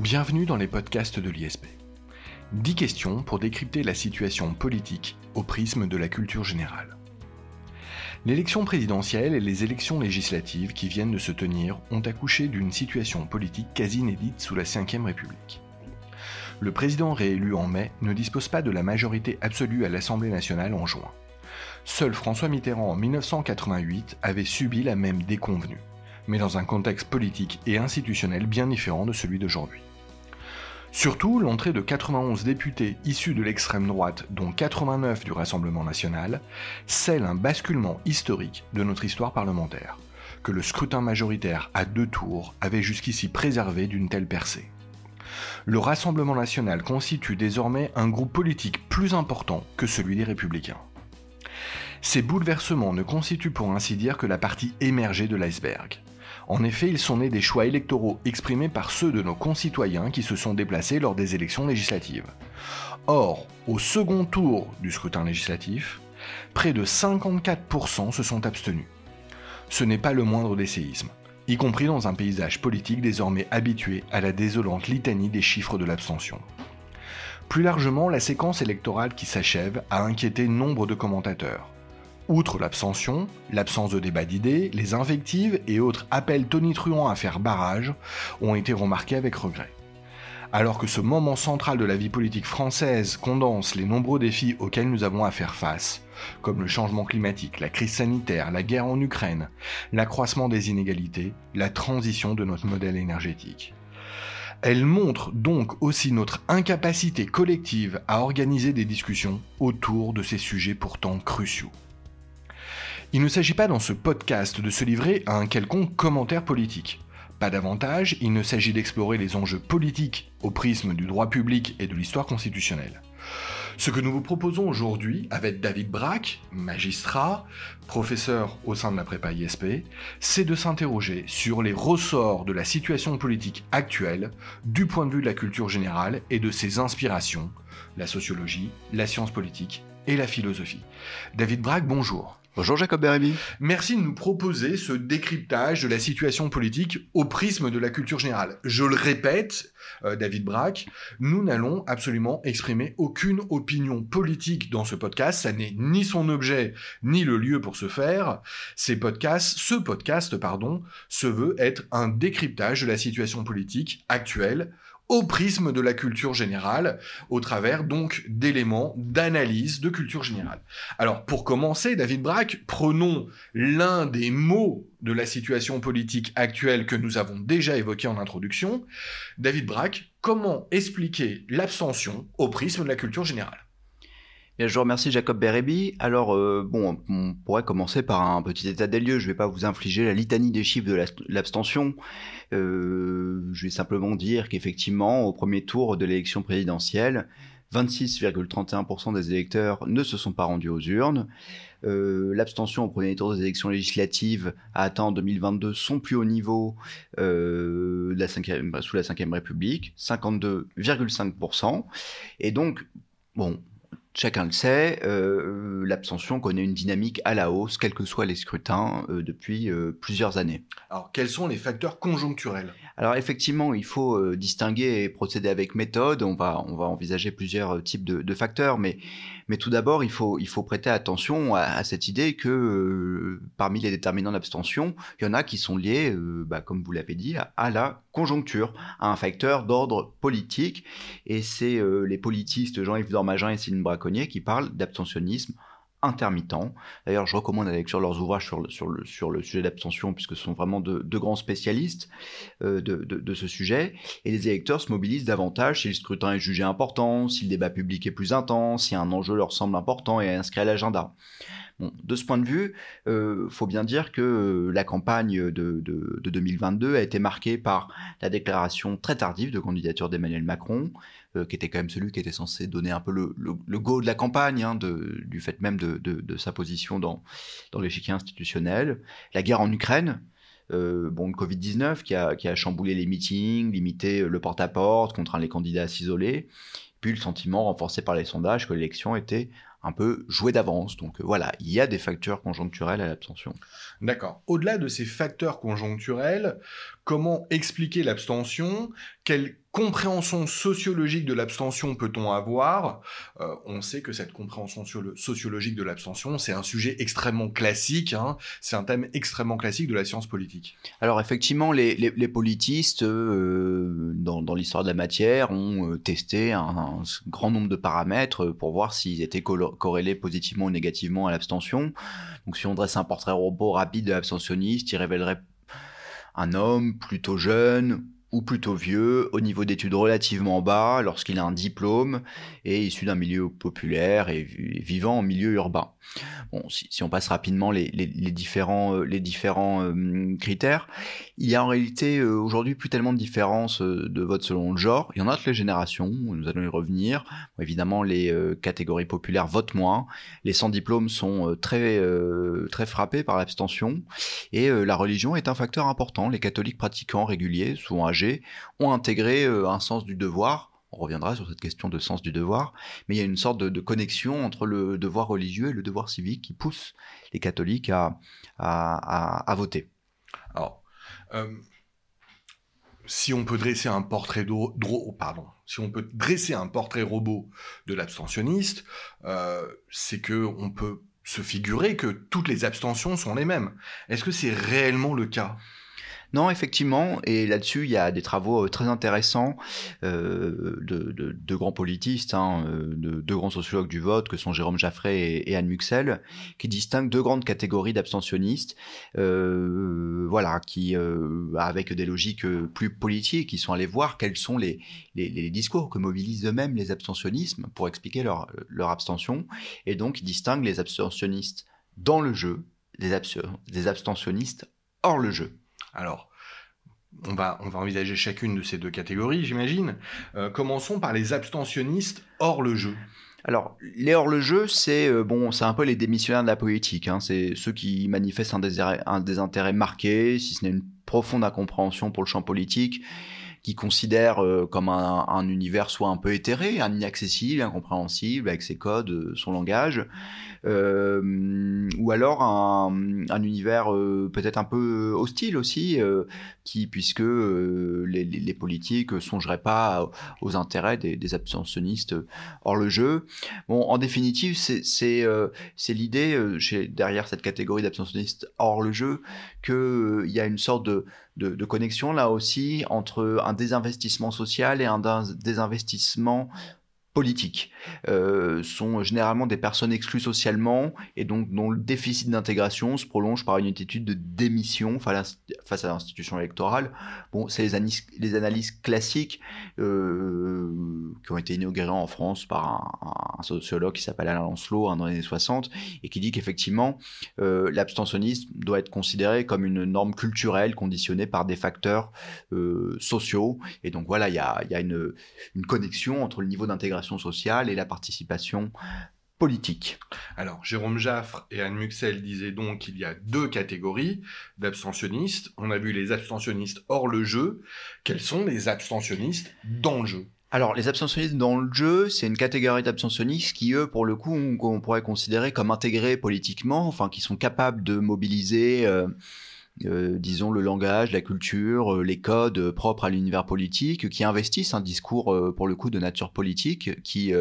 Bienvenue dans les podcasts de l'ISP. 10 questions pour décrypter la situation politique au prisme de la culture générale. L'élection présidentielle et les élections législatives qui viennent de se tenir ont accouché d'une situation politique quasi inédite sous la Ve République. Le président réélu en mai ne dispose pas de la majorité absolue à l'Assemblée nationale en juin. Seul François Mitterrand en 1988 avait subi la même déconvenue, mais dans un contexte politique et institutionnel bien différent de celui d'aujourd'hui. Surtout, l'entrée de 91 députés issus de l'extrême droite, dont 89 du Rassemblement national, scelle un basculement historique de notre histoire parlementaire, que le scrutin majoritaire à deux tours avait jusqu'ici préservé d'une telle percée. Le Rassemblement national constitue désormais un groupe politique plus important que celui des républicains. Ces bouleversements ne constituent pour ainsi dire que la partie émergée de l'iceberg. En effet, ils sont nés des choix électoraux exprimés par ceux de nos concitoyens qui se sont déplacés lors des élections législatives. Or, au second tour du scrutin législatif, près de 54% se sont abstenus. Ce n'est pas le moindre des séismes, y compris dans un paysage politique désormais habitué à la désolante litanie des chiffres de l'abstention. Plus largement, la séquence électorale qui s'achève a inquiété nombre de commentateurs. Outre l'abstention, l'absence de débat d'idées, les invectives et autres appels tonitruants à faire barrage ont été remarqués avec regret. Alors que ce moment central de la vie politique française condense les nombreux défis auxquels nous avons à faire face, comme le changement climatique, la crise sanitaire, la guerre en Ukraine, l'accroissement des inégalités, la transition de notre modèle énergétique. Elle montre donc aussi notre incapacité collective à organiser des discussions autour de ces sujets pourtant cruciaux. Il ne s'agit pas dans ce podcast de se livrer à un quelconque commentaire politique. Pas davantage, il ne s'agit d'explorer les enjeux politiques au prisme du droit public et de l'histoire constitutionnelle. Ce que nous vous proposons aujourd'hui avec David Braque, magistrat, professeur au sein de la prépa ISP, c'est de s'interroger sur les ressorts de la situation politique actuelle du point de vue de la culture générale et de ses inspirations, la sociologie, la science politique et la philosophie. David Braque, bonjour. Bonjour Jacob Bérémy. Merci de nous proposer ce décryptage de la situation politique au prisme de la culture générale. Je le répète, euh, David Braque, nous n'allons absolument exprimer aucune opinion politique dans ce podcast. Ça n'est ni son objet, ni le lieu pour ce faire. Ces podcasts, ce podcast, pardon, se veut être un décryptage de la situation politique actuelle au prisme de la culture générale, au travers donc d'éléments d'analyse de culture générale. Alors pour commencer, David Braque, prenons l'un des mots de la situation politique actuelle que nous avons déjà évoqué en introduction. David Braque, comment expliquer l'abstention au prisme de la culture générale? Je remercie Jacob Bérébi. Alors, euh, bon, on pourrait commencer par un petit état des lieux. Je ne vais pas vous infliger la litanie des chiffres de l'abstention. Euh, je vais simplement dire qu'effectivement, au premier tour de l'élection présidentielle, 26,31% des électeurs ne se sont pas rendus aux urnes. Euh, l'abstention au premier tour des élections législatives a atteint en 2022 son plus haut niveau euh, sous la Ve République, 52,5%. Et donc, bon, Chacun le sait, euh, l'abstention connaît une dynamique à la hausse, quels que soient les scrutins, euh, depuis euh, plusieurs années. Alors, quels sont les facteurs conjoncturels? Alors, effectivement, il faut distinguer et procéder avec méthode. On va, on va envisager plusieurs types de, facteurs, mais mais tout d'abord, il faut, il faut prêter attention à, cette idée que euh, parmi les déterminants d'abstention, il y en a qui sont liés, euh, bah, comme vous l'avez dit, à, la conjoncture, à un facteur d'ordre politique. Et c'est euh, les politistes Jean-Yves Dormagin et Céline Braconnier qui parlent d'abstentionnisme intermittent. D'ailleurs, je recommande la lecture de leurs ouvrages sur le, sur le, sur le sujet d'abstention, puisque ce sont vraiment de, grands spécialistes euh, de, de, ce sujet. Et les électeurs se mobilisent davantage si le scrutin est jugé important, si le débat public est plus intense, si un enjeu leur semble important et inscrit à l'agenda. De ce point de vue, il euh, faut bien dire que euh, la campagne de, de, 2022 a été marquée par la déclaration très tardive de candidature d'Emmanuel Macron, euh, qui était quand même celui qui était censé donner un peu le, le, go de la campagne, hein, du fait même de, de sa position dans, dans l'échiquier institutionnel, la guerre en Ukraine, euh, bon, le Covid-19 qui a, qui a chamboulé les meetings, limité le porte-à-porte, contraint les candidats à s'isoler, puis le sentiment renforcé par les sondages que l'élection était un peu joué d'avance. Donc euh, voilà, il y a des facteurs conjoncturels à l'abstention. D'accord. Au-delà de ces facteurs conjoncturels, comment expliquer l'abstention? Quelles compréhension sociologique de l'abstention peut-on avoir? Euh, On sait que cette compréhension sociologique de l'abstention, c'est un sujet extrêmement classique, hein. c'est un thème extrêmement classique de la science politique. Alors effectivement, les, politistes, euh, dans, l'histoire de la matière, ont euh, testé un, grand nombre de paramètres pour voir s'ils étaient corrélés positivement ou négativement à l'abstention. Donc si on dresse un portrait robot rapide de l'abstentionniste, il révélerait un homme plutôt jeune, ou plutôt vieux, au niveau d'études relativement bas, lorsqu'il a un diplôme et issu d'un milieu populaire et vivant en milieu urbain. Bon, si, on passe rapidement les, différents, euh, euh, critères, il y a en réalité euh, aujourd'hui plus tellement de différences de vote selon le genre. Il y en a toutes les générations, nous allons y revenir. évidemment, les catégories populaires votent moins. Les sans diplôme sont très, très frappés par l'abstention. Et la religion est un facteur important. Les catholiques pratiquants réguliers, souvent âgés, ont intégré un sens du devoir on reviendra sur cette question de sens du devoir, mais il y a une sorte de, connexion entre le devoir religieux et le devoir civique qui pousse les catholiques à, voter. Alors, euh, si on peut dresser un portrait pardon, si on peut dresser un portrait robot de l'abstentionniste, euh, c'est que on peut se figurer que toutes les abstentions sont les mêmes. Est-ce que c'est réellement le cas? Non, effectivement, et là-dessus, il y a des travaux euh, très intéressants euh, de, grands politistes, hein, euh, de deux grands sociologues du vote, que sont Jérôme Jaffray et, Anne Muxel, qui distinguent deux grandes catégories d'abstentionnistes, voilà, qui, avec des logiques plus politiques, qui sont allés voir quels sont les, discours que mobilisent eux-mêmes les abstentionnismes pour expliquer leur, abstention, et donc ils distinguent les abstentionnistes dans le jeu, des abstentionnistes hors le jeu. Alors, on va, envisager chacune de ces deux catégories, j'imagine. Euh, commençons par les abstentionnistes hors le jeu. Alors, les hors le jeu, c'est euh, bon, c'est un peu les démissionnaires de la politique. Hein. c'est ceux qui manifestent un désintérêt marqué, si ce n'est une profonde incompréhension pour le champ politique, qui considèrent euh, comme un, un, univers soit un peu éthéré, un inaccessible, incompréhensible, avec ses codes, son langage, euh, ou alors un, un univers euh, peut-être un peu hostile aussi, euh, qui, puisque les, les, politiques songeraient pas aux intérêts des, des, abstentionnistes hors le jeu. Bon, en définitive, c'est l'idée derrière cette catégorie d'abstentionnistes hors le jeu qu'il il y a une sorte de, de, connexion là aussi entre un désinvestissement social et un désinvestissement euh, sont généralement des personnes exclues socialement et donc dont le déficit d'intégration se prolonge par une attitude de démission face à l'institution électorale. Bon, c'est les, analyses, classiques euh, qui ont été inaugurées en France par un, sociologue qui s'appelle Alain Lancelot hein, dans les années 60 et qui dit qu'effectivement euh, l'abstentionnisme doit être considéré comme une norme culturelle conditionnée par des facteurs sociaux et donc voilà il y a, une connexion entre le niveau d'intégration sociale et la participation politique. Alors, Jérôme Jaffre et Anne Muxel disaient donc qu'il y a deux catégories d'abstentionnistes. On a vu les abstentionnistes hors le jeu. Quels sont les abstentionnistes dans le jeu? Alors, les abstentionnistes dans le jeu, c'est une catégorie d'abstentionnistes qui, eux, pour le coup, on, pourrait considérer comme intégrés politiquement, enfin, qui sont capables de mobiliser euh, euh, disons, le langage, la culture, euh, les codes propres à l'univers politique, qui investissent un discours, euh, pour le coup, de nature politique, qui,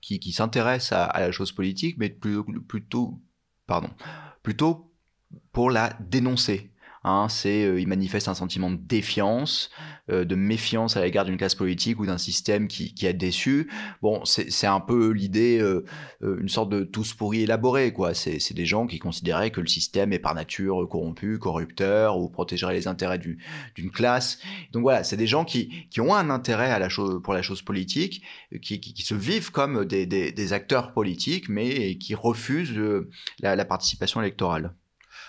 qui, qui s'intéresse à, à, la chose politique, mais plutôt, plutôt, pardon, plutôt pour la dénoncer. Hein, c'est, euh, il manifeste un sentiment de défiance, euh, de méfiance à l'égard d'une classe politique ou d'un système qui, qui a déçu. Bon, c'est un peu l'idée, euh, une sorte de tous pourris élaboré, quoi. C'est des gens qui considéraient que le système est par nature corrompu, corrupteur ou protégerait les intérêts d'une classe. Donc voilà, c'est des gens qui, ont un intérêt à la chose, pour la chose politique, qui, se vivent comme des, acteurs politiques, mais qui refusent la participation électorale.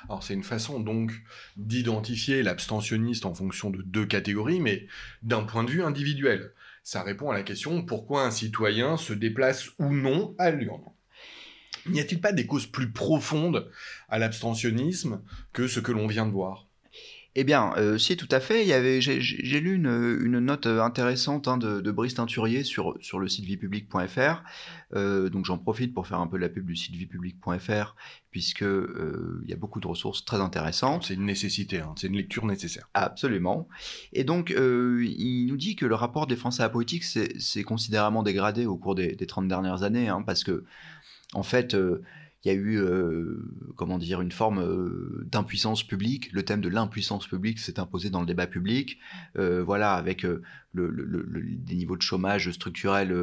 Alors c'est une façon donc d'identifier l'abstentionniste en fonction de deux catégories, mais d'un point de vue individuel. Ça répond à la question pourquoi un citoyen se déplace ou non à l'urne? N'y a-t-il pas des causes plus profondes à l'abstentionnisme que ce que l'on vient de voir? Eh bien, euh, si, tout à fait. Il y avait, j'ai, lu une, note euh, intéressante hein, de, Brice Teinturier sur, sur le site viepublic.fr. Euh, donc, j'en profite pour faire un peu la pub du site viepublic.fr, puisque il y a beaucoup de ressources très intéressantes. C'est une nécessité, hein. c'est une lecture nécessaire. Absolument. Et donc, il nous dit que le rapport des Français à la politique s'est considérablement dégradé au cours des, des 30 dernières années, hein, parce que, en fait, il y a eu, euh, comment dire, une forme euh, d'impuissance publique. Le thème de l'impuissance publique s'est imposé dans le débat public. Euh, voilà, avec le, des niveaux de chômage structurel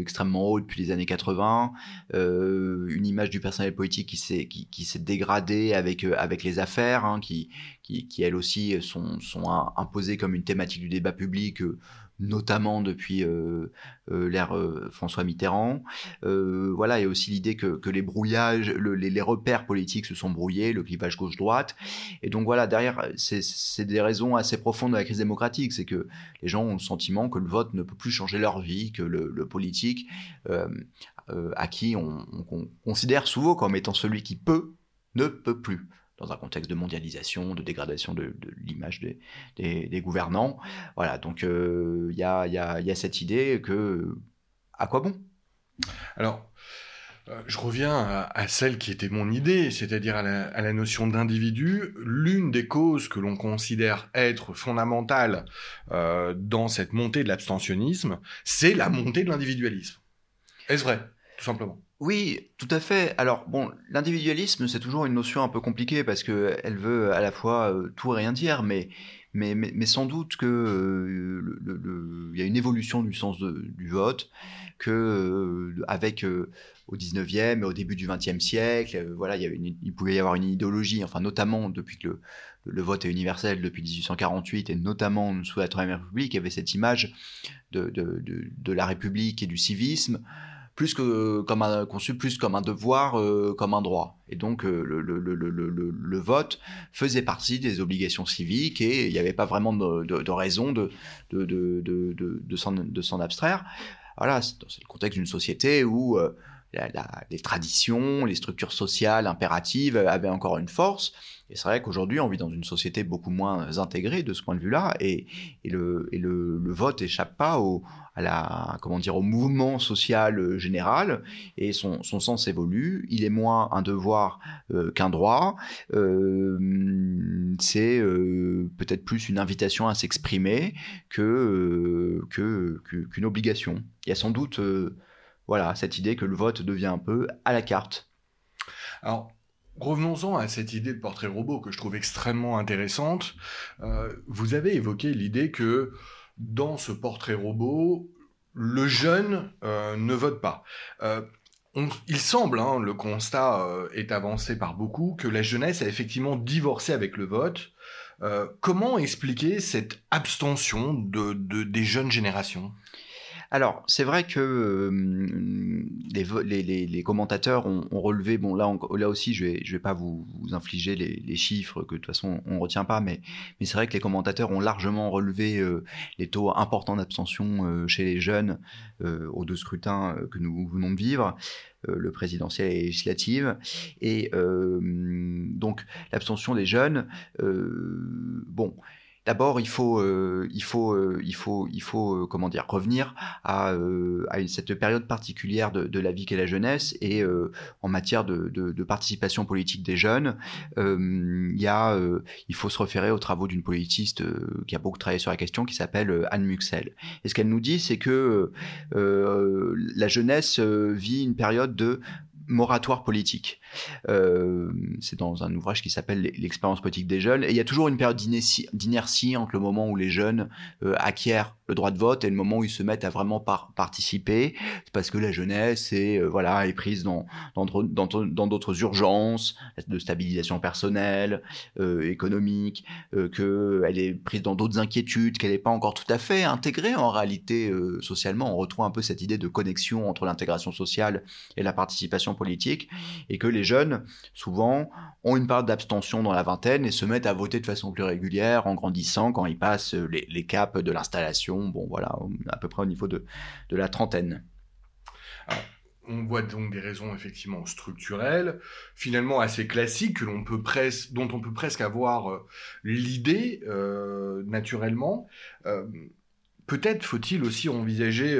extrêmement hauts depuis les années 80, une image du personnel politique qui s'est qui, dégradée avec les affaires, hein, qui, qui, qui elles aussi sont sont imposées comme une thématique du débat public notamment depuis euh, euh, l'ère euh, François Mitterrand. voilà, a aussi l'idée que, les brouillages, les, repères politiques se sont brouillés, le clivage gauche-droite. Et donc voilà, derrière, c'est des raisons assez profondes de la crise démocratique. C'est que les gens ont le sentiment que le vote ne peut plus changer leur vie, que le, politique, à qui on considère souvent comme étant celui qui peut, ne peut plus dans un contexte de mondialisation, de dégradation de, l'image des, gouvernants. Voilà, donc euh, il y, a, cette idée que à quoi bon? Alors, euh, je reviens à, celle qui était mon idée, c'est-à-dire à la, notion d'individu. L'une des causes que l'on considère être fondamentale euh, dans cette montée de l'abstentionnisme, c'est la montée de l'individualisme. Est-ce vrai, tout simplement oui, tout à fait. Alors bon, l'individualisme, c'est toujours une notion un peu compliquée parce que elle veut à la fois euh, tout et rien dire, mais sans doute que euh, y a une évolution du sens du vote, que euh, avec au 19e et au début du 20e siècle, voilà, il, pouvait y avoir une idéologie, enfin notamment depuis que le, vote est universel depuis 1848 et notamment sous la Troisième République, il y avait cette image de, de, de la République et du civisme plus que comme un, conçu plus comme un devoir, euh, comme un droit. Et donc euh, le, le, le, le, vote faisait partie des obligations civiques et il n'y avait pas vraiment de, de, de raison de, de, de, s'en abstraire. Voilà, c'est le contexte d'une société où les traditions, les structures sociales impératives avaient encore une force. Et c'est vrai qu'aujourd'hui, on vit dans une société beaucoup moins intégrée de ce point de vue-là, et, le, vote échappe pas au, mouvement social général, et son, sens évolue. Il est moins un devoir euh, qu'un droit. Euh, c'est euh, peut-être plus une invitation à s'exprimer qu'une obligation. Il y a sans doute voilà, cette idée que le vote devient un peu à la carte. Alors, revenons-en à cette idée de portrait robot que je trouve extrêmement intéressante. Euh, vous avez évoqué l'idée que dans ce portrait robot, le jeune euh, ne vote pas. Euh, il semble, hein, le constat est avancé par beaucoup, que la jeunesse a effectivement divorcé avec le vote. comment expliquer cette abstention de, des jeunes générations? Alors, c'est vrai que les, commentateurs ont, relevé, bon là, aussi, je je vais pas vous, infliger les, chiffres que de toute façon on retient pas, mais, c'est vrai que les commentateurs ont largement relevé les taux importants d'abstention chez les jeunes aux deux scrutins que nous venons de vivre le présidentiel et législative. Et donc l'abstention des jeunes, bon, D'abord, il faut, euh, il faut, euh, il faut, il faut, euh, comment dire, revenir à, à, cette période particulière de, de la vie qu'est la jeunesse et en matière de, de, de, participation politique des jeunes, il y a, il faut se référer aux travaux d'une politiste qui a beaucoup travaillé sur la question, qui s'appelle Anne Muxel. Et ce qu'elle nous dit, c'est que la jeunesse vit une période de moratoire politique. Euh, c'est dans un ouvrage qui s'appelle L'expérience politique des jeunes. Et il y a toujours une période d'inertie entre le moment où les jeunes euh, acquièrent le droit de vote et le moment où ils se mettent à vraiment participer. parce que la jeunesse est, euh, voilà, est prise dans dans d'autres urgences de stabilisation personnelle, économique, qu'elle est prise dans d'autres inquiétudes, qu'elle n'est pas encore tout à fait intégrée en réalité socialement. On retrouve un peu cette idée de connexion entre l'intégration sociale et la participation politique et que les jeunes, souvent, ont une part d'abstention dans la vingtaine et se mettent à voter de façon plus régulière en grandissant quand ils passent les, caps de l'installation, bon voilà, à peu près au niveau de, de la trentaine. on voit donc des raisons effectivement structurelles, finalement assez classiques, que l'on peut presque, dont on peut presque avoir euh, l'idée euh, naturellement. Euh, peut-être faut-il aussi envisager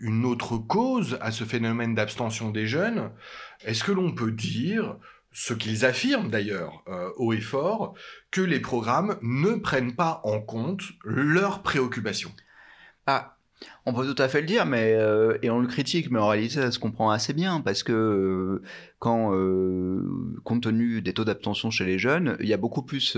une autre cause à ce phénomène d'abstention des jeunes. Est-ce que l'on peut dire, ce qu'ils affirment d'ailleurs haut et fort, que les programmes ne prennent pas en compte leurs préoccupations? Ah, on peut tout à fait le dire, mais euh, et on le critique, mais en réalité, ça se comprend assez bien parce que euh, quand, euh, compte tenu des taux d'abstention chez les jeunes, il y a beaucoup plus,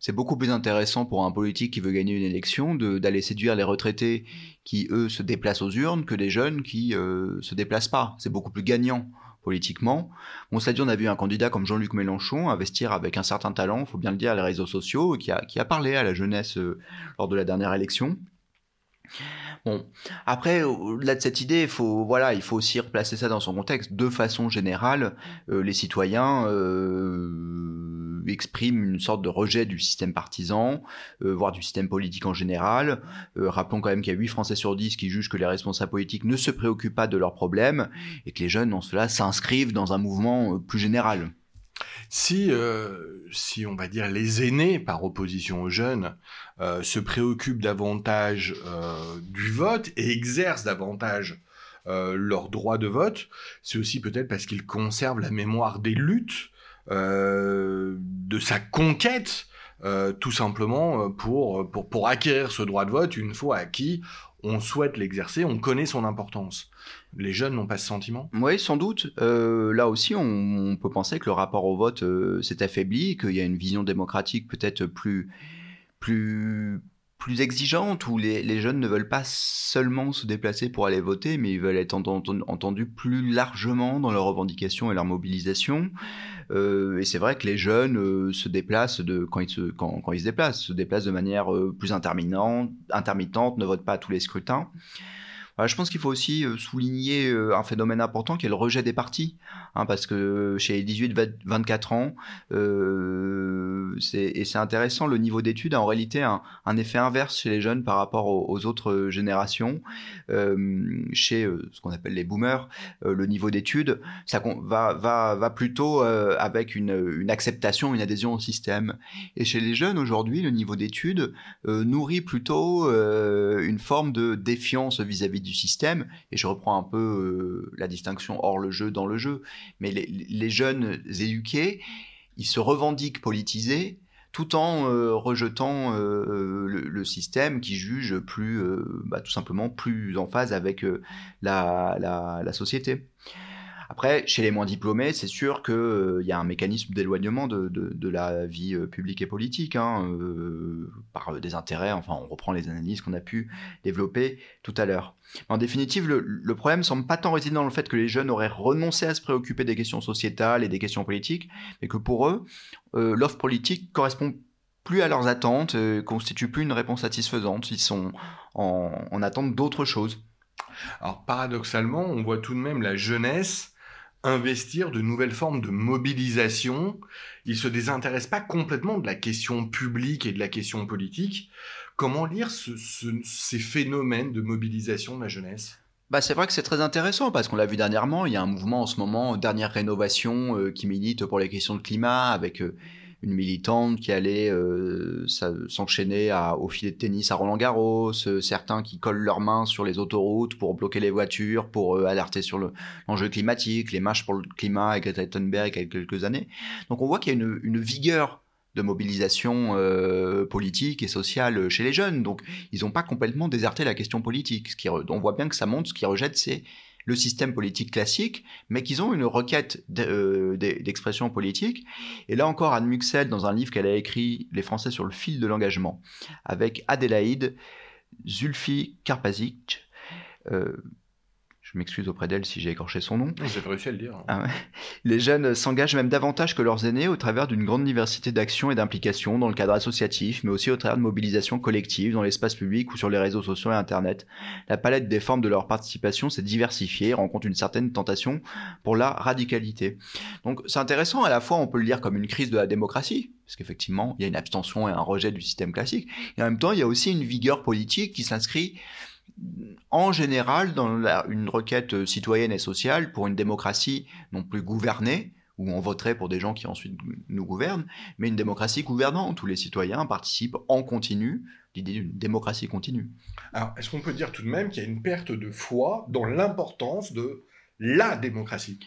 c'est beaucoup plus intéressant pour un politique qui veut gagner une élection d'aller séduire les retraités qui eux se déplacent aux urnes que des jeunes qui se déplacent pas. C'est beaucoup plus gagnant politiquement. Bon, cela dit, on a vu un candidat comme Jean-Luc Mélenchon investir avec un certain talent, faut bien le dire, les réseaux sociaux, qui a, qui a parlé à la jeunesse lors de la dernière élection. Bon, après, au-delà de cette idée, il faut, voilà, il faut aussi replacer ça dans son contexte. De façon générale, euh, les citoyens euh, expriment une sorte de rejet du système partisan, euh, voire du système politique en général. rappelons quand même qu'il y a 8 Français sur 10 qui jugent que les responsables politiques ne se préoccupent pas de leurs problèmes et que les jeunes, dans cela, s'inscrivent dans un mouvement plus général. Si, si on va dire les aînés par opposition aux jeunes euh, se préoccupent davantage euh, du vote et exercent davantage euh, leur droit de vote, c'est aussi peut-être parce qu'ils conservent la mémoire des luttes, de sa conquête, tout simplement pour, pour, pour acquérir ce droit de vote une fois acquis on souhaite l'exercer, on connaît son importance. Les jeunes n'ont pas ce sentiment? Oui, sans doute. là aussi, on, peut penser que le rapport au vote s'est affaibli, qu'il y a une vision démocratique peut-être plus, plus plus exigeante où les, jeunes ne veulent pas seulement se déplacer pour aller voter, mais ils veulent être entendus plus largement dans leurs revendications et leur mobilisation. Euh, et c'est vrai que les jeunes euh, se déplacent de, quand, ils se, quand, ils se déplacent, se déplacent de manière euh, plus intermittente, intermittente, ne votent pas à tous les scrutins je pense qu'il faut aussi euh, souligner euh, un phénomène important qui est le rejet des partis, hein, parce que chez les 18-24 ans, euh, et c'est intéressant, le niveau d'études a en réalité un, effet inverse chez les jeunes par rapport aux, autres générations. chez ce qu'on appelle les boomers, le niveau d'études va, va, va plutôt avec une, acceptation, une adhésion au système. Et chez les jeunes aujourd'hui, le niveau d'études nourrit plutôt une forme de défiance vis-à-vis du système, et je reprends un peu euh, la distinction hors le jeu, dans le jeu, mais les, jeunes éduqués, ils se revendiquent politisés, tout en euh, rejetant euh, le, système qui juge plus, bah, tout simplement plus en phase avec la, société. Après, chez les moins diplômés, c'est sûr qu'il euh, y a un mécanisme d'éloignement de, de, la vie euh, publique et politique, hein, euh, par des intérêts, enfin on reprend les analyses qu'on a pu développer tout à l'heure. En définitive, le, le problème semble pas tant résider dans le fait que les jeunes auraient renoncé à se préoccuper des questions sociétales et des questions politiques, mais que pour eux, l'offre politique correspond plus à leurs attentes, constitue plus une réponse satisfaisante, ils sont en, en attente d'autres choses. Alors paradoxalement, on voit tout de même la jeunesse investir de nouvelles formes de mobilisation. Il se désintéresse pas complètement de la question publique et de la question politique. Comment lire ces phénomènes de mobilisation de la jeunesse? Bah, c'est vrai que c'est très intéressant parce qu'on l'a vu dernièrement, il y a un mouvement en ce moment, dernière rénovation, euh, qui milite pour les questions de climat avec euh, une militante qui allait euh, s'enchaîner au filet de tennis à Roland Garros, euh, certains qui collent leurs mains sur les autoroutes pour bloquer les voitures, pour euh, alerter sur l'enjeu climatique, les marches pour le climat avec Greta Thunberg il y a quelques années. Donc on voit qu'il y a une, vigueur de mobilisation politique et sociale chez les jeunes. Donc ils n'ont pas complètement déserté la question politique. Ce qui, on voit bien que ça montre ce qui rejette, c'est le système politique classique, mais qu'ils ont une requête euh, d'expression politique. Et là encore, Anne Muxel, dans un livre qu'elle a écrit, Les Français sur le fil de l'engagement, avec Adélaïde Zulfi Karpazic, euh, je m'excuse auprès d'elle si j'ai écorché son nom. J'ai réussi à le dire. Ah les jeunes s'engagent même davantage que leurs aînés au travers d'une grande diversité d'actions et d'implications dans le cadre associatif, mais aussi au travers de mobilisations collectives dans l'espace public ou sur les réseaux sociaux et Internet. La palette des formes de leur participation s'est diversifiée et rencontre une certaine tentation pour la radicalité. Donc c'est intéressant, à la fois on peut le lire comme une crise de la démocratie, parce qu'effectivement il y a une abstention et un rejet du système classique, et en même temps il y a aussi une vigueur politique qui s'inscrit en général, dans une requête citoyenne et sociale pour une démocratie non plus gouvernée, où on voterait pour des gens qui ensuite nous gouvernent, mais une démocratie gouvernante, où les citoyens participent en continu, l'idée d'une démocratie continue. Alors, est-ce qu'on peut dire tout de même qu'il y a une perte de foi dans l'importance de la démocratie?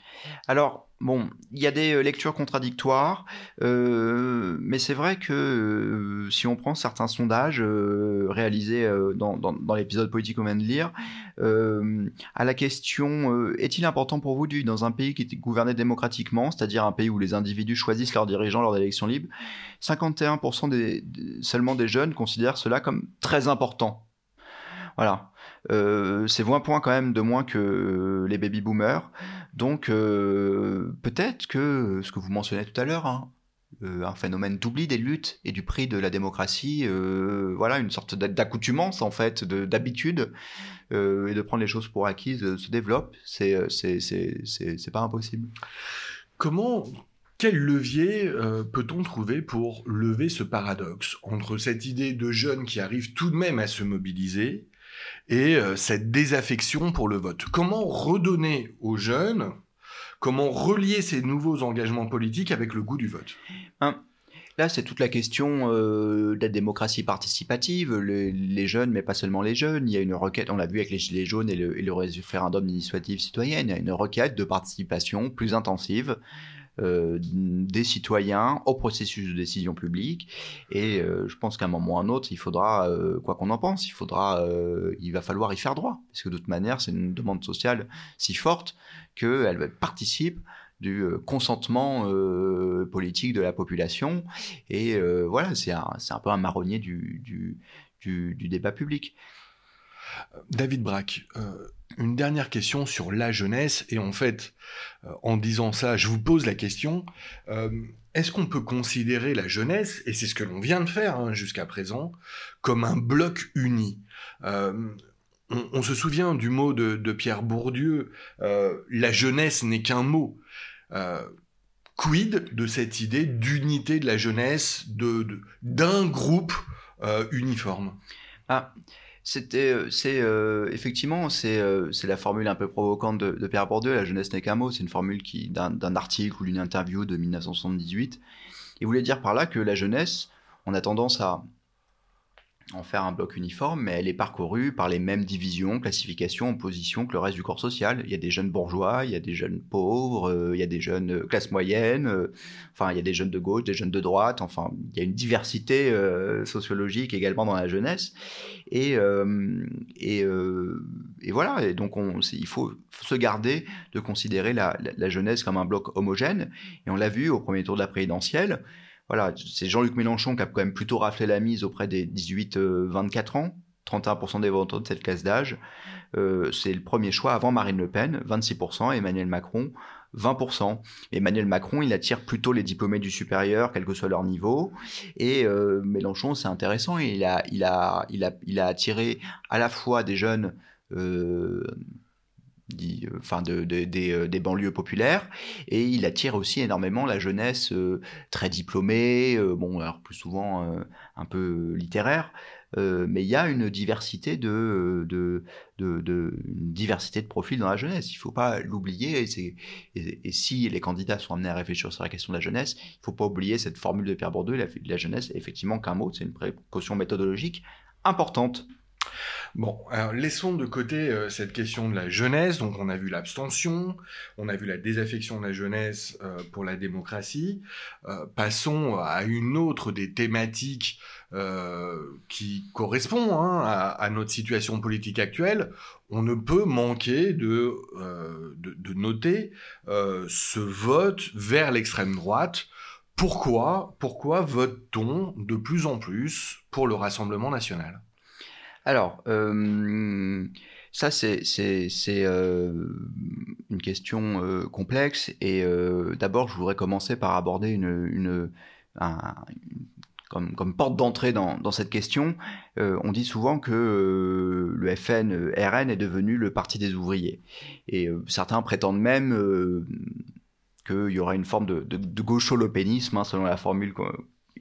Alors, bon, il y a des euh, lectures contradictoires, euh, mais c'est vrai que euh, si on prend certains sondages réalisés dans, l'épisode Politique qu'on vient de lire, à la question est-il important pour vous de vivre dans un pays qui est gouverné démocratiquement, c'est-à-dire un pays où les individus choisissent leurs dirigeants lors d'élections libres, 51% des, seulement des jeunes considèrent cela comme très important. Voilà. Euh, c'est 20 points quand même de moins que les baby boomers. Donc euh, peut-être que ce que vous mentionnez tout à l'heure, hein, euh, un phénomène d'oubli des luttes et du prix de la démocratie, voilà, une sorte d'accoutumance en fait, d'habitude, et de prendre les choses pour acquises se développe. C'est pas impossible. Comment quel levier peut-on trouver pour lever ce paradoxe entre cette idée de jeunes qui arrivent tout de même à se mobiliser et euh, cette désaffection pour le vote. Comment redonner aux jeunes, comment relier ces nouveaux engagements politiques avec le goût du vote? Là, c'est toute la question euh, de la démocratie participative. les jeunes, mais pas seulement les jeunes. Il y a une requête, on l'a vu avec les Gilets jaunes et le, et le référendum d'initiative citoyenne, il y a une requête de participation plus intensive euh, des citoyens au processus de décision publique. Et euh, je pense qu'à un moment ou à un autre, il faudra, euh, quoi qu'on en pense, il faudra, il va falloir y faire droit, parce que de toute manière, c'est une demande sociale si forte qu'elle participe du consentement politique de la population. Et voilà, c'est un, un, peu un marronnier du, du, du, du débat public. David Braque, une dernière question sur la jeunesse, et en fait, euh, en disant ça, je vous pose la question, euh, est-ce qu'on peut considérer la jeunesse, et c'est ce que l'on vient de faire hein, jusqu'à présent, comme un bloc uni? Euh, on, se souvient du mot de, Pierre Bourdieu, la jeunesse n'est qu'un mot. quid de cette idée d'unité de la jeunesse, de d'un groupe uniforme? Ah, c'était, euh, c'est euh, effectivement, c'est euh, la formule un peu provocante de, de Pierre Bourdieu. La jeunesse n'est qu'un mot. C'est une formule qui d'un article ou d'une interview de 1978. Il voulait dire par là que la jeunesse, on a tendance à en faire un bloc uniforme, mais elle est parcourue par les mêmes divisions, classifications, oppositions que le reste du corps social. Il y a des jeunes bourgeois, il y a des jeunes pauvres, euh, il y a des jeunes euh, classe moyenne, euh, enfin il y a des jeunes de gauche, des jeunes de droite, enfin il y a une diversité sociologique également dans la jeunesse. Et, voilà, et donc on, il faut se garder de considérer la jeunesse comme un bloc homogène, et on l'a vu au premier tour de la présidentielle voilà, c'est Jean-Luc Mélenchon qui a quand même plutôt raflé la mise auprès des 18-24 euh, ans, 31% des votants de cette classe d'âge. Euh, c'est le premier choix avant Marine Le Pen, 26%, Emmanuel Macron, 20%. Emmanuel Macron, il attire plutôt les diplômés du supérieur, quel que soit leur niveau. Et euh, Mélenchon, c'est intéressant, il a, il, a, il, a, il a attiré à la fois des jeunes euh, enfin de, euh, des banlieues populaires, et il attire aussi énormément la jeunesse euh, très diplômée, bon alors plus souvent un peu littéraire, mais il y a une diversité de, diversité de profils dans la jeunesse. Il ne faut pas l'oublier. Et, et, si les candidats sont amenés à réfléchir sur la question de la jeunesse, il ne faut pas oublier cette formule de Pierre Bourdieu, la, la jeunesse, effectivement qu'un mot, c'est une précaution méthodologique importante. Bon, alors laissons de côté euh, cette question de la jeunesse. Donc, on a vu l'abstention, on a vu la désaffection de la jeunesse euh, pour la démocratie. Euh, passons à une autre des thématiques qui correspond hein, à, notre situation politique actuelle. On ne peut manquer de, de, de noter ce vote vers l'extrême droite. Pourquoi, pourquoi vote-t-on de plus en plus pour le Rassemblement national? Alors, euh, ça, c'est euh, une question euh, complexe. Et d'abord, je voudrais commencer par aborder une, comme, porte d'entrée dans, cette question. on dit souvent que le FN, RN est devenu le parti des ouvriers. Et certains prétendent même qu'il y aura une forme de, de, gaucholopénisme, hein, selon la formule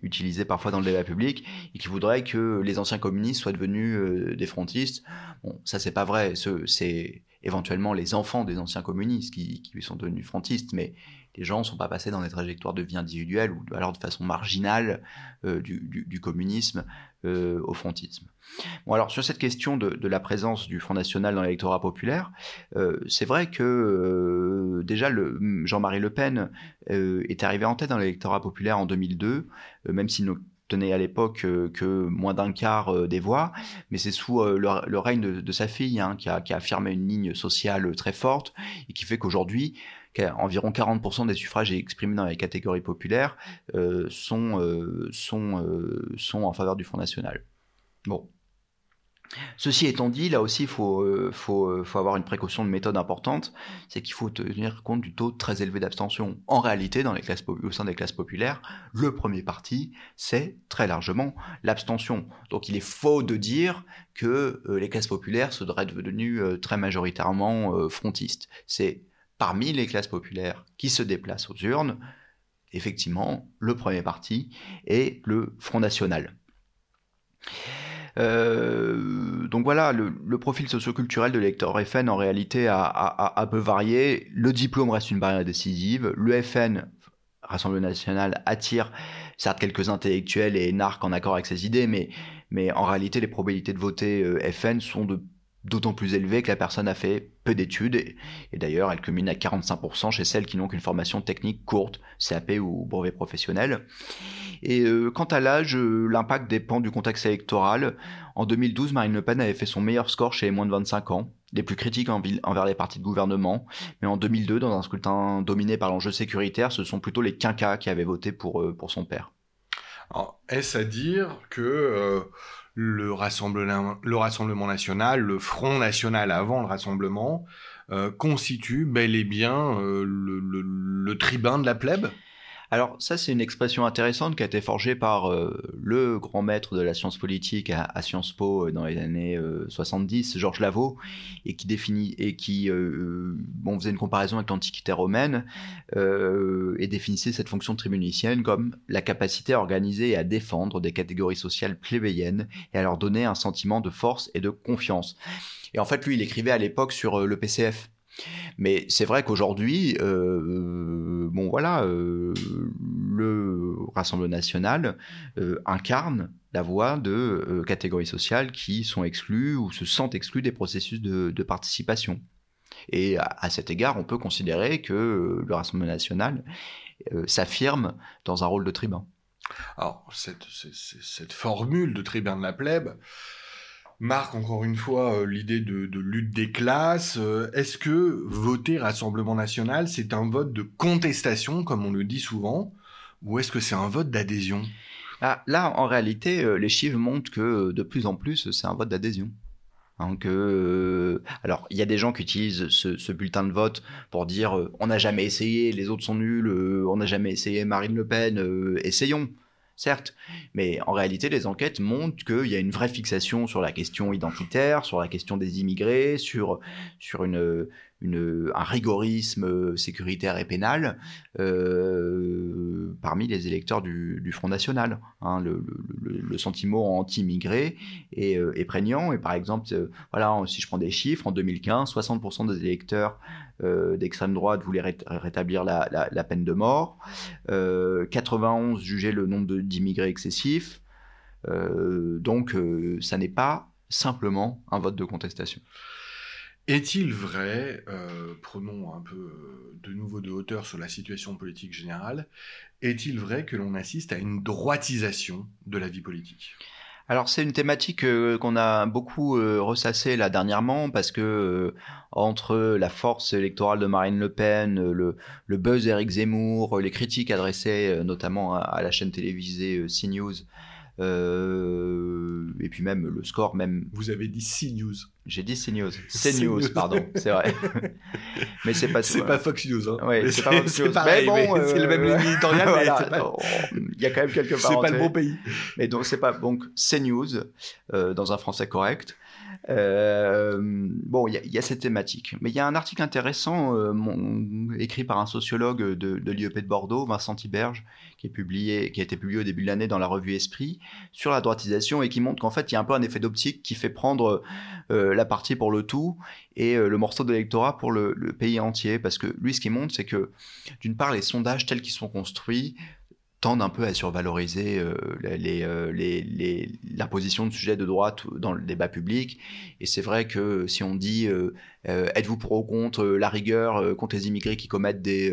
utilisé parfois dans le débat public, et qui voudrait que les anciens communistes soient devenus des frontistes. Bon, ça c'est pas vrai. C'est éventuellement les enfants des anciens communistes qui, qui sont devenus frontistes, mais les gens ne sont pas passés dans des trajectoires de vie individuelle ou alors de façon marginale euh, du, communisme euh, au frontisme. Bon, alors sur cette question de, la présence du Front National dans l'électorat populaire, euh, c'est vrai que déjà Jean-Marie Le Pen est arrivé en tête dans l'électorat populaire en 2002, même s'il ne tenait à l'époque que moins d'un quart des voix, mais c'est sous le, règne de, sa fille hein, qui, a, affirmé une ligne sociale très forte et qui fait qu'aujourd'hui, environ 40% des suffrages exprimés dans les catégories populaires euh, sont, euh, euh, sont en faveur du Front National. Bon. Ceci étant dit, là aussi, il faut, avoir une précaution de méthode importante, c'est qu'il faut tenir compte du taux très élevé d'abstention. En réalité, dans les classes, au sein des classes populaires, le premier parti, c'est très largement l'abstention. Donc il est faux de dire que les classes populaires seraient devenues très majoritairement frontistes. C'est parmi les classes populaires qui se déplacent aux urnes, effectivement, le premier parti est le Front National. Euh, donc voilà, le, profil socioculturel de l'électeur FN en réalité a, peu varié. Le diplôme reste une barrière décisive. Le FN, Rassemblement National, attire certes quelques intellectuels et énarques en accord avec ses idées, mais, mais en réalité les probabilités de voter euh, FN sont de d'autant plus élevé que la personne a fait peu d'études et, d'ailleurs elle culmine à 45% chez celles qui n'ont qu'une formation technique courte, CAP ou brevet professionnel. Et euh, quant à l'âge, euh, l'impact dépend du contexte électoral. En 2012, Marine Le Pen avait fait son meilleur score chez les moins de 25 ans, les plus critiques envers les partis de gouvernement. Mais en 2002, dans un scrutin dominé par l'enjeu sécuritaire, ce sont plutôt les quinquas qui avaient voté pour, euh, pour son père. Est-ce à dire que le Rassemblement, le national, le Front national avant le Rassemblement, euh, constitue bel et bien euh, le, tribun de la plèbe? Alors ça, c'est une expression intéressante qui a été forgée par euh, le grand maître de la science politique à, Sciences Po dans les années 70, Georges Lavaux, et qui définit et qui bon, faisait une comparaison avec l'Antiquité romaine et définissait cette fonction tribunicienne comme la capacité à organiser et à défendre des catégories sociales plébéiennes et à leur donner un sentiment de force et de confiance. Et en fait, lui, il écrivait à l'époque sur le PCF. Mais c'est vrai qu'aujourd'hui, euh, bon voilà, euh, le Rassemblement national euh, incarne la voix de catégories sociales qui sont exclues ou se sentent exclues des processus de, participation. Et à, cet égard, on peut considérer que le Rassemblement national s'affirme dans un rôle de tribun. Alors, cette, cette, formule de tribun de la plèbe, marque encore une fois euh, l'idée de, lutte des classes. Euh, est-ce que voter Rassemblement national, c'est un vote de contestation, comme on le dit souvent, ou est-ce que c'est un vote d'adhésion? Ah, Là, en réalité, euh, les chiffres montrent que de plus en plus, c'est un vote d'adhésion. Hein, alors, il y a des gens qui utilisent ce, bulletin de vote pour dire on n'a jamais essayé, les autres sont nuls, on n'a jamais essayé Marine Le Pen, essayons certes, mais en réalité, les enquêtes montrent qu'il y a une vraie fixation sur la question identitaire, sur la question des immigrés, sur, sur une, un rigorisme sécuritaire et pénal euh, parmi les électeurs du, Front National. Hein. le, sentiment anti-immigré euh, est, prégnant. Et par exemple, euh, si je prends des chiffres, en 2015, 60% des électeurs d'extrême droite voulaient rétablir la, peine de mort. 91 jugeaient le nombre d'immigrés excessif. donc, ça n'est pas simplement un vote de contestation. Est-il vrai, euh, prenons un peu euh, de nouveau de hauteur sur la situation politique générale, est-il vrai que l'on assiste à une droitisation de la vie politique? Alors c'est une thématique euh, qu'on a beaucoup ressassée là dernièrement parce que entre la force électorale de Marine Le Pen, le, buzz Eric Zemmour, les critiques adressées notamment à, la chaîne télévisée CNews, et puis même le score même. Vous avez dit CNews. J'ai dit CNews. CNews, pardon, c'est vrai. mais c'est pas C'est pas Fox News, hein. Ouais, c'est pas Fox News. mais bon, c'est le même éditorial, il y a quand même quelques C'est pas le bon pays. Mais donc, c'est pas, donc, CNews, euh, dans un français correct. Euh, bon, il y, a cette thématique. Mais il y a un article intéressant euh, écrit par un sociologue de, l'IEP de Bordeaux, Vincent Tiberge, qui, publié, qui a été publié au début de l'année dans la revue Esprit, sur la droitisation et qui montre qu'en fait, il y a un peu un effet d'optique qui fait prendre euh, la partie pour le tout et le morceau de l'électorat pour le, le, pays entier. Parce que lui, ce qu'il montre, c'est que, d'une part, les sondages tels qu'ils sont construits tendent un peu à survaloriser euh, euh, les, la position de sujet de droite dans le débat public. Et c'est vrai que si on dit euh, êtes-vous pour ou contre la rigueur contre les immigrés qui commettent des,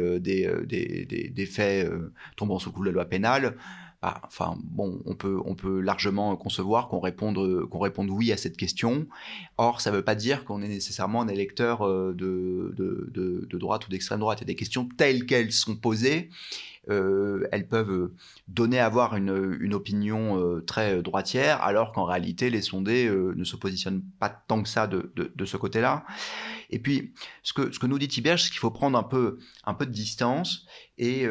faits tombant sous le coup de la loi pénale, bah, enfin bon, on peut, largement concevoir qu'on réponde, qu'on réponde oui à cette question. Or, ça ne veut pas dire qu'on est nécessairement un électeur de droite ou d'extrême droite. Il y a des questions telles qu'elles sont posées euh, elles peuvent donner à avoir une, opinion euh, très droitière, alors qu'en réalité, les sondés euh, ne se positionnent pas tant que ça de, ce côté-là. Et puis, ce que, nous dit Tiberge, c'est qu'il faut prendre un peu, un peu de distance et,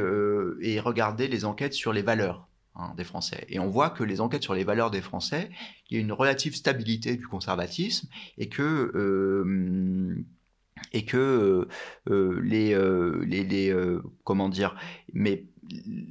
regarder les enquêtes sur les valeurs. Hein, des Français. Et on voit que les enquêtes sur les valeurs des Français, il y a une relative stabilité du conservatisme et que et que euh, euh, les, euh, les, les comment dire, mais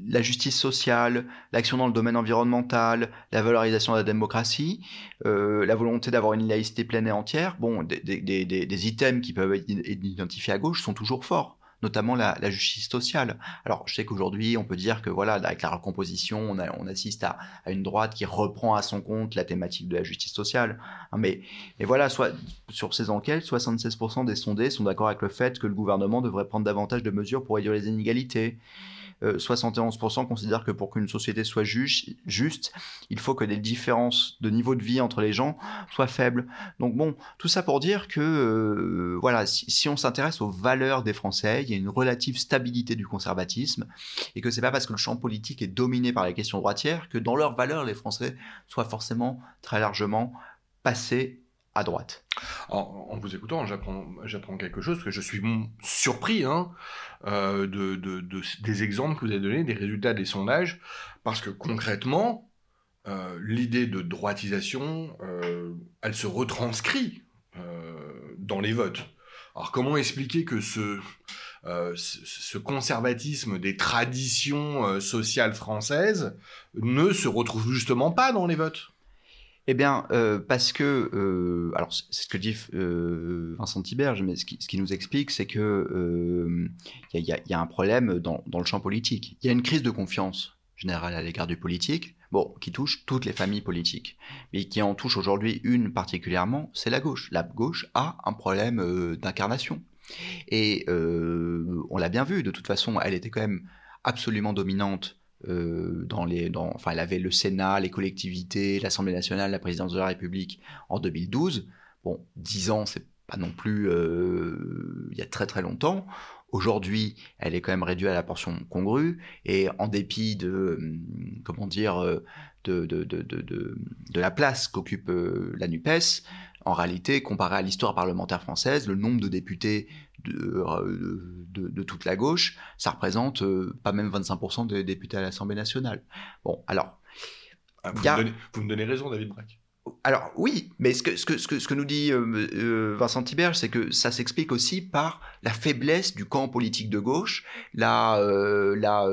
la justice sociale, l'action dans le domaine environnemental, la valorisation de la démocratie, la volonté d'avoir une laïcité pleine et entière, bon, des, des, des, des items qui peuvent être identifiés à gauche sont toujours forts notamment la, justice sociale. Alors, je sais qu'aujourd'hui, on peut dire que voilà, avec la recomposition, on, assiste à, une droite qui reprend à son compte la thématique de la justice sociale. Hein, mais, mais voilà, soit, sur ces enquêtes, 76% des sondés sont d'accord avec le fait que le gouvernement devrait prendre davantage de mesures pour réduire les inégalités. 71% euh, considèrent que pour qu'une société soit juste, il faut que les différences de niveau de vie entre les gens soient faibles. Donc bon, tout ça pour dire que euh, voilà, si, on s'intéresse aux valeurs des Français, il y a une relative stabilité du conservatisme et que c'est pas parce que le champ politique est dominé par les questions droitières que dans leurs valeurs les Français soient forcément très largement passés droite. En, vous écoutant, j'apprends quelque chose, que je suis surpris hein, euh, de, des exemples que vous avez donnés, des résultats des sondages, parce que concrètement, euh, l'idée de droitisation, euh, elle se retranscrit dans les votes. Alors comment expliquer que ce conservatisme des traditions sociales françaises ne se retrouve justement pas dans les votes? Eh bien, euh, parce que, euh, alors c'est ce que dit euh, Vincent Tiberge, mais ce qui, nous explique, c'est que il y, a un problème dans, le champ politique. Il y a une crise de confiance générale à l'égard du politique, bon, qui touche toutes les familles politiques, mais qui en touche aujourd'hui une particulièrement, c'est la gauche. La gauche a un problème d'incarnation. Et on l'a bien vu, de toute façon, elle était quand même absolument dominante euh, dans les, enfin, elle avait le Sénat, les collectivités, l'Assemblée nationale, la présidence de la République en 2012. Bon, dix ans, c'est pas non plus euh, il y a très très longtemps. Aujourd'hui, elle est quand même réduite à la portion congrue et en dépit de euh, comment dire de, de, de, de la place qu'occupe la NUPES, en réalité, comparé à l'histoire parlementaire française, le nombre de députés de, de, toute la gauche, ça représente euh, pas même 25% des députés à l'Assemblée nationale. Bon, alors. Ah, vous, me donnez, vous, me donnez, raison, David Braque. Alors oui, mais ce que, ce que, ce que, ce que nous dit euh, euh, Vincent Tiberge, c'est que ça s'explique aussi par la faiblesse du camp politique de gauche, la, la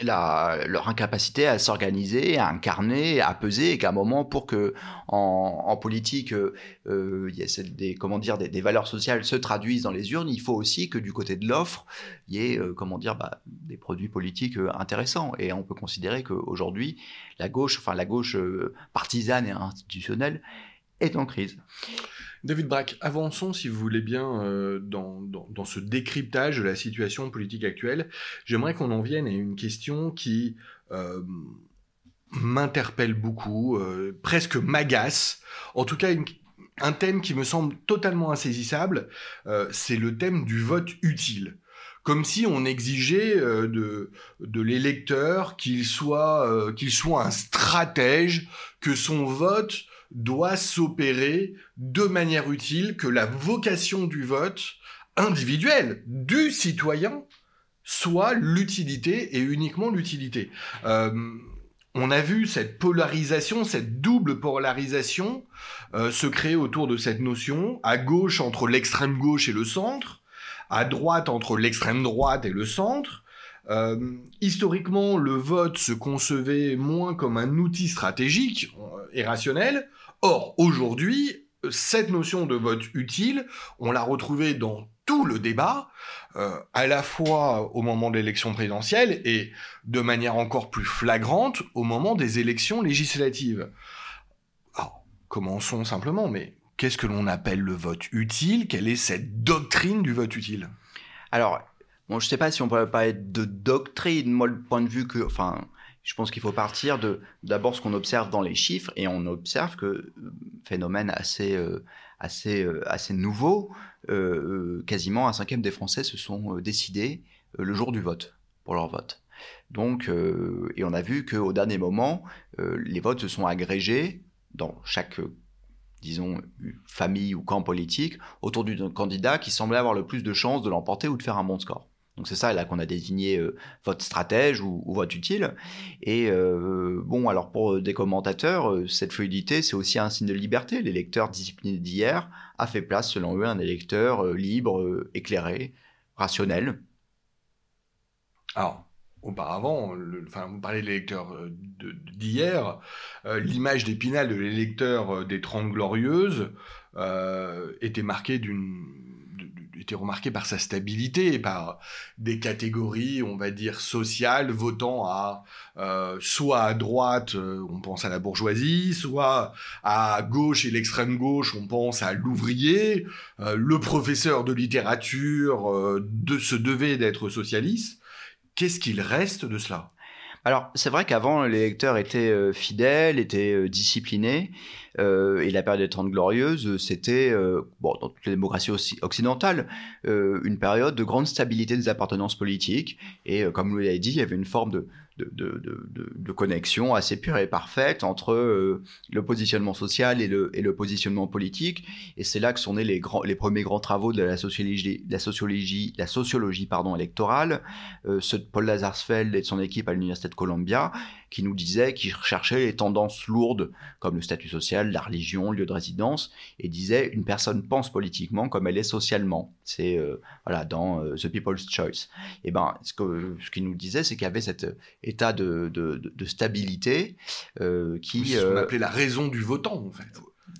leur incapacité à s'organiser, à incarner, à peser, et qu'à un moment, pour que en, politique, euh, euh, il y ait des, comment dire, des, valeurs sociales se traduisent dans les urnes, il faut aussi que du côté de l'offre, il y ait, euh, comment dire, bah, des produits politiques intéressants. Et on peut considérer qu'aujourd'hui, la gauche, enfin la gauche partisane et institutionnelle, est en crise. David Braque, avançons, si vous voulez bien, euh, dans, ce décryptage de la situation politique actuelle. J'aimerais qu'on en vienne à une question qui euh, m'interpelle beaucoup, euh, presque m'agace. En tout cas, un thème qui me semble totalement insaisissable, c'est le thème du vote utile comme si on exigeait de, de l'électeur qu'il soit, qu'il soit un stratège, que son vote doit s'opérer de manière utile, que la vocation du vote individuel du citoyen soit l'utilité et uniquement l'utilité. Euh, on a vu cette polarisation, cette double polarisation euh, se créer autour de cette notion, à gauche entre l'extrême gauche et le centre, à droite entre l'extrême droite et le centre. Euh, historiquement, le vote se concevait moins comme un outil stratégique et rationnel. Or, aujourd'hui, cette notion de vote utile, on l'a retrouvée dans tout le débat, euh, à la fois au moment de l'élection présidentielle et de manière encore plus flagrante au moment des élections législatives. Alors, commençons simplement, mais qu'est-ce que l'on appelle le vote utile? Quelle est cette doctrine du vote utile? Alors, bon, je ne sais pas si on peut parler de doctrine. Moi, le point de vue que, enfin, je pense qu'il faut partir de d'abord ce qu'on observe dans les chiffres et on observe que euh, phénomène assez euh, assez assez nouveau euh, quasiment un cinquième des Français se sont euh, décidés euh, le jour du vote pour leur vote. Donc, et on a vu qu'au dernier moment, les votes se sont agrégés dans chaque disons, famille ou camp politique, autour du candidat qui semblait avoir le plus de chances de l'emporter ou de faire un bon score. Donc c'est ça là qu'on a désigné vote stratège ou, vote utile. Et bon, alors pour des commentateurs, cette fluidité, c'est aussi un signe de liberté. L'électeur discipliné d'hier a fait place, selon eux, à un électeur euh, libre, euh, éclairé, rationnel. Alors, auparavant, enfin, vous parlez de l'électeur euh, d'hier, l'image d'épinal de l'électeur des Trente Glorieuses était marquée d'une était remarqué par sa stabilité, et par des catégories, on va dire, sociales, votant à euh, soit à droite, euh, on pense à la bourgeoisie, soit à gauche et l'extrême gauche, on pense à l'ouvrier. Euh, le professeur de littérature de, se devait d'être socialiste. Qu'est-ce qu'il reste de cela? Alors, c'est vrai qu'avant, les lecteurs étaient fidèles, étaient disciplinés. Euh, et la période des Trente Glorieuses, c'était, euh, bon, dans toute la démocratie occidentale, euh, une période de grande stabilité des appartenances politiques. Et comme vous l'avez dit, il y avait une forme de, de, connexion assez pure et parfaite entre le positionnement social et le, et le positionnement politique. Et c'est là que sont nés les, grands, les premiers grands travaux de la sociologie, la sociologie, la sociologie pardon, électorale, ceux de Paul Lazarsfeld et de son équipe à l'Université de Columbia, qui nous disait qu'il recherchait les tendances lourdes comme le statut social, la religion, le lieu de résidence, et disait une personne pense politiquement comme elle est socialement. C'est euh, voilà dans euh, The People's Choice. Et ben ce que ce qu'il nous disait, c'est qu'il y avait cet état de, de, de, stabilité euh, qui ce qu'on appelait la raison du votant en fait.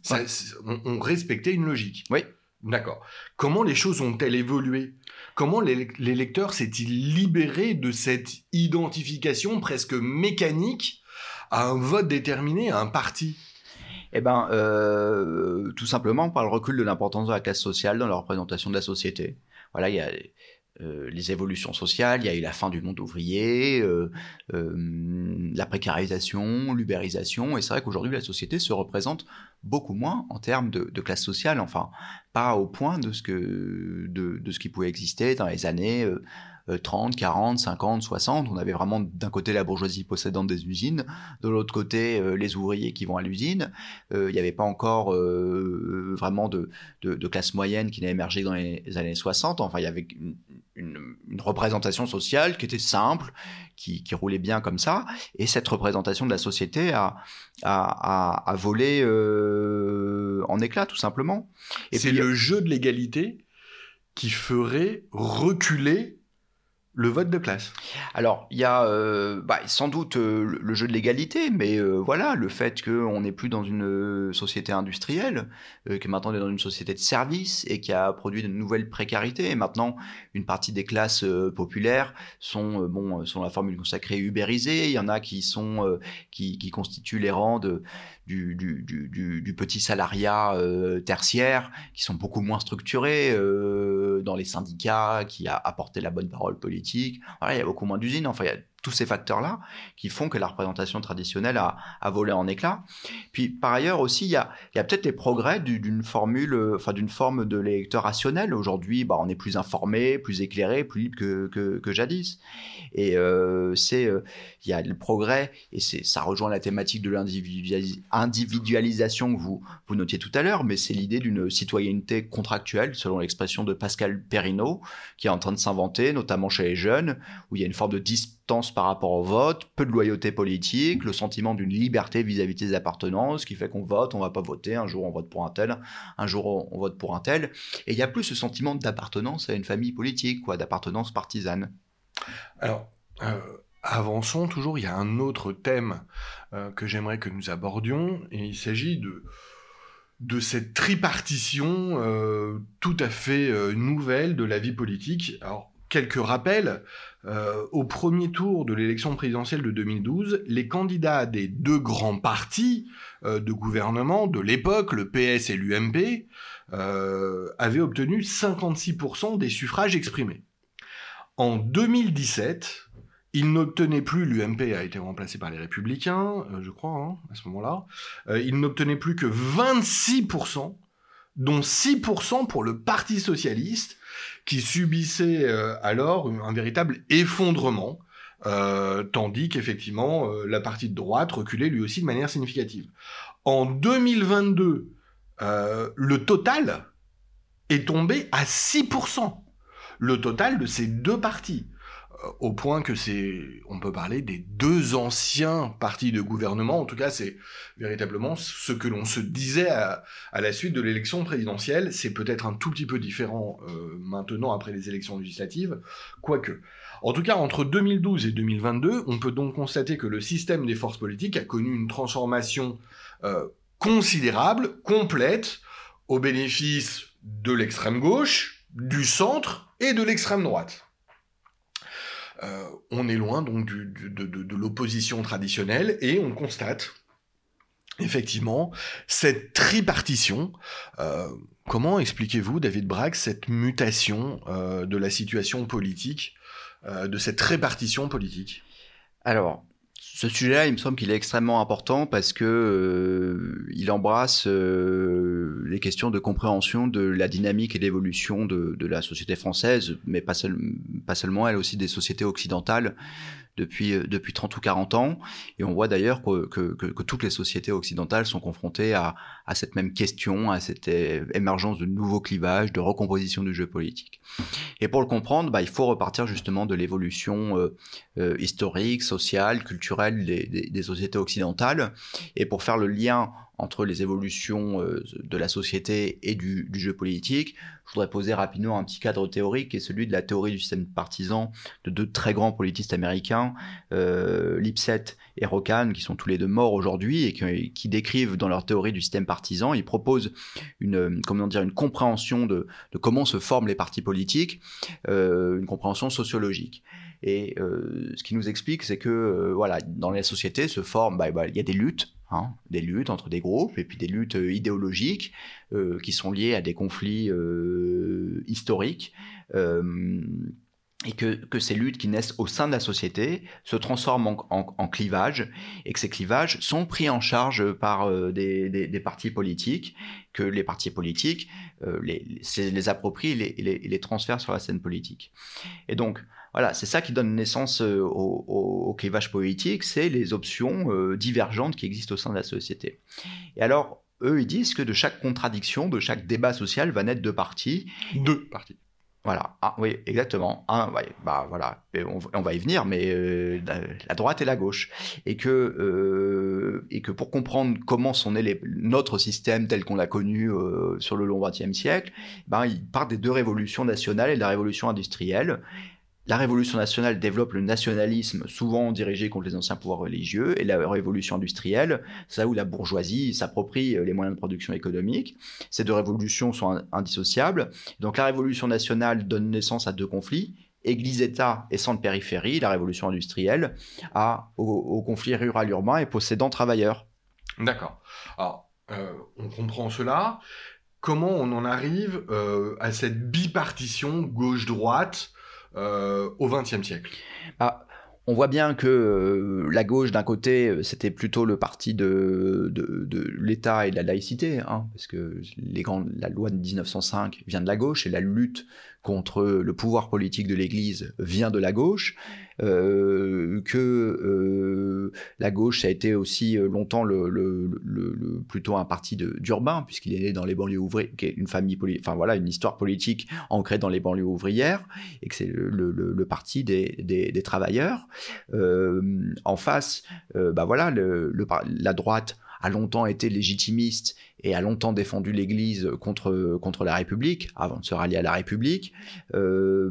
Ça, on, on respectait une logique. Oui. D'accord. Comment les choses ont-elles évolué? Comment l'électeur s'est-il libéré de cette identification presque mécanique à un vote déterminé, à un parti? Eh ben, euh, tout simplement par le recul de l'importance de la classe sociale dans la représentation de la société. Voilà, il y a euh, les évolutions sociales, il y a eu la fin du monde ouvrier, euh, la précarisation, l'ubérisation, et c'est vrai qu'aujourd'hui la société se représente beaucoup moins en termes de, classe sociale, enfin pas au point de ce qui pouvait exister dans les années 30, 40, 50, 60. On avait vraiment d'un côté la bourgeoisie possédante des usines, de l'autre côté euh, les ouvriers qui vont à l'usine. Euh, il n'y avait pas encore euh, vraiment de, de, classe moyenne qui n'a émergé dans les années 60. Enfin, il y avait une, une, représentation sociale qui était simple, qui, qui, roulait bien comme ça. Et cette représentation de la société a, a, a, volé en éclat, tout simplement. C'est le jeu de l'égalité qui ferait reculer le vote de classe Alors, il y a euh, bah, sans doute euh, le jeu de l'égalité, mais euh, voilà, le fait qu'on n'est plus dans une société industrielle, que maintenant on est dans une société de services et qui a produit de nouvelles précarités. Et maintenant, une partie des classes populaires sont, bon, sont la formule consacrée ubérisée. Il y en a qui sont, qui, qui, constituent les rangs de, du, du, du, du, petit salariat tertiaire, qui sont beaucoup moins structurés dans les syndicats, qui a apporté la bonne parole politique il y a beaucoup moins d'usines. Enfin, il y a tous ces facteurs-là qui font que la représentation traditionnelle a, volé en éclats. Puis par ailleurs aussi, il y a, peut-être les progrès d'une formule, enfin d'une forme de l'électeur rationnel. Aujourd'hui, bah, on est plus informé, plus éclairé, plus libre que, que, jadis. Et euh, c'est, euh, il y a le progrès, et ça rejoint la thématique de l'individualisation que vous, vous notiez tout à l'heure, mais c'est l'idée d'une citoyenneté contractuelle, selon l'expression de Pascal Perrineau, qui est en train de s'inventer, notamment chez les jeunes, où il y a une forme de dis d'importance par rapport au vote, peu de loyauté politique, le sentiment d'une liberté vis-à-vis des appartenances, qui fait qu'on vote, on va pas voter, un jour on vote pour un tel, un jour on vote pour un tel, et il y a plus ce sentiment d'appartenance à une famille politique, quoi, d'appartenance partisane. Alors, euh, avançons toujours, il y a un autre thème euh, que j'aimerais que nous abordions, et il s'agit de, de cette tripartition euh, tout à fait nouvelle de la vie politique. Alors, quelques rappels. au premier tour de l'élection présidentielle de 2012, les candidats des deux grands partis de gouvernement de l'époque, le PS et l'UMP, avaient obtenu 56% des suffrages exprimés. En 2017, il n'obtenait plus, l'UMP a été remplacé par les Républicains, euh, je crois, hein, à ce moment-là, euh, il n'obtenait plus que 26%, dont 6% pour le Parti Socialiste, qui subissait euh, alors un véritable effondrement, tandis qu'effectivement la partie de droite reculait lui aussi de manière significative. En 2022, le total est tombé à 6% le total de ces deux partis. Euh, au point que c'est, on peut parler des deux anciens partis de gouvernement. En tout cas, c'est véritablement ce que l'on se disait à, la suite de l'élection présidentielle. C'est peut-être un tout petit peu différent euh, maintenant après les élections législatives, quoique. En tout cas, entre 2012 et 2022, on peut donc constater que le système des forces politiques a connu une transformation euh, considérable, complète, au bénéfice de l'extrême gauche, du centre et de l'extrême droite. Euh, on est loin donc de, l'opposition traditionnelle et on constate effectivement cette tripartition. Euh, comment expliquez-vous, David Bragg, cette mutation euh, de la situation politique, de cette répartition politique? Alors, ce sujet-là, il me semble qu'il est extrêmement important parce que euh, il embrasse euh, les questions de compréhension de la dynamique et l'évolution de, la société française, mais pas, pas seulement elle, aussi des sociétés occidentales depuis, euh, depuis 30 ou 40 ans. Et on voit d'ailleurs que, que, toutes les sociétés occidentales sont confrontées à, à cette même question, à cette émergence de nouveaux clivages, de recomposition du jeu politique. Et pour le comprendre, bah, il faut repartir justement de l'évolution euh, euh, historique, sociale, culturelle des, des sociétés occidentales. Et pour faire le lien entre les évolutions euh, de la société et du, jeu politique. Je voudrais poser rapidement un petit cadre théorique qui est celui de la théorie du système partisan de deux très grands politistes américains, euh, Lipset et Rockham, qui sont tous les deux morts aujourd'hui et qui, décrivent dans leur théorie du système partisan, ils proposent une, comment dire, une compréhension de, comment se forment les partis politiques, euh, une compréhension sociologique. Et euh, ce qui nous explique, c'est que voilà, dans les sociétés se forment, bah, bah, il y a des luttes Hein, des luttes entre des groupes et puis des luttes euh, idéologiques euh, qui sont liées à des conflits euh, historiques et que, que, ces luttes qui naissent au sein de la société se transforment en, clivages et que ces clivages sont pris en charge par des, des, des, partis politiques, que les partis politiques les, les, les approprient et les, les, transfèrent sur la scène politique. Et donc, voilà, c'est ça qui donne naissance euh, au, clivage politique, c'est les options euh, divergentes qui existent au sein de la société. Et alors, eux, ils disent que de chaque contradiction, de chaque débat social va naître deux parties. Deux parties. Voilà, ah, oui, exactement. Un, bah voilà, on, va y venir, mais euh, la droite et la gauche, et que et que pour comprendre comment sont nés les, notre système tel qu'on l'a connu sur le long XXe siècle, ben il part des deux révolutions nationales et de la révolution industrielle. La Révolution nationale développe le nationalisme, souvent dirigé contre les anciens pouvoirs religieux, et la Révolution industrielle, c'est là où la bourgeoisie s'approprie euh, les moyens de production économique. Ces deux révolutions sont indissociables. Donc la Révolution nationale donne naissance à deux conflits, Église-État et centre-périphérie, la Révolution industrielle, à, au, conflit rural-urbain et possédant-travailleur. D'accord. Alors, euh, on comprend cela. Comment on en arrive euh, à cette bipartition gauche-droite euh, au XXe siècle ah, on voit bien que euh, la gauche, d'un côté, euh, c'était plutôt le parti de, de, l'État et de la laïcité, hein, parce que la loi de 1905 vient de la gauche et la lutte contre le pouvoir politique de l'Église vient de la gauche. Que la gauche a été aussi longtemps le, plutôt un parti d'urbain, puisqu'il est né dans les banlieues ouvrières, qui est une famille, enfin voilà, une histoire politique ancrée dans les banlieues ouvrières, et que c'est le, parti des, des travailleurs. en face, bah voilà, la droite a longtemps été légitimiste et a longtemps défendu l'Église contre, contre la République, avant de se rallier à la République. Euh,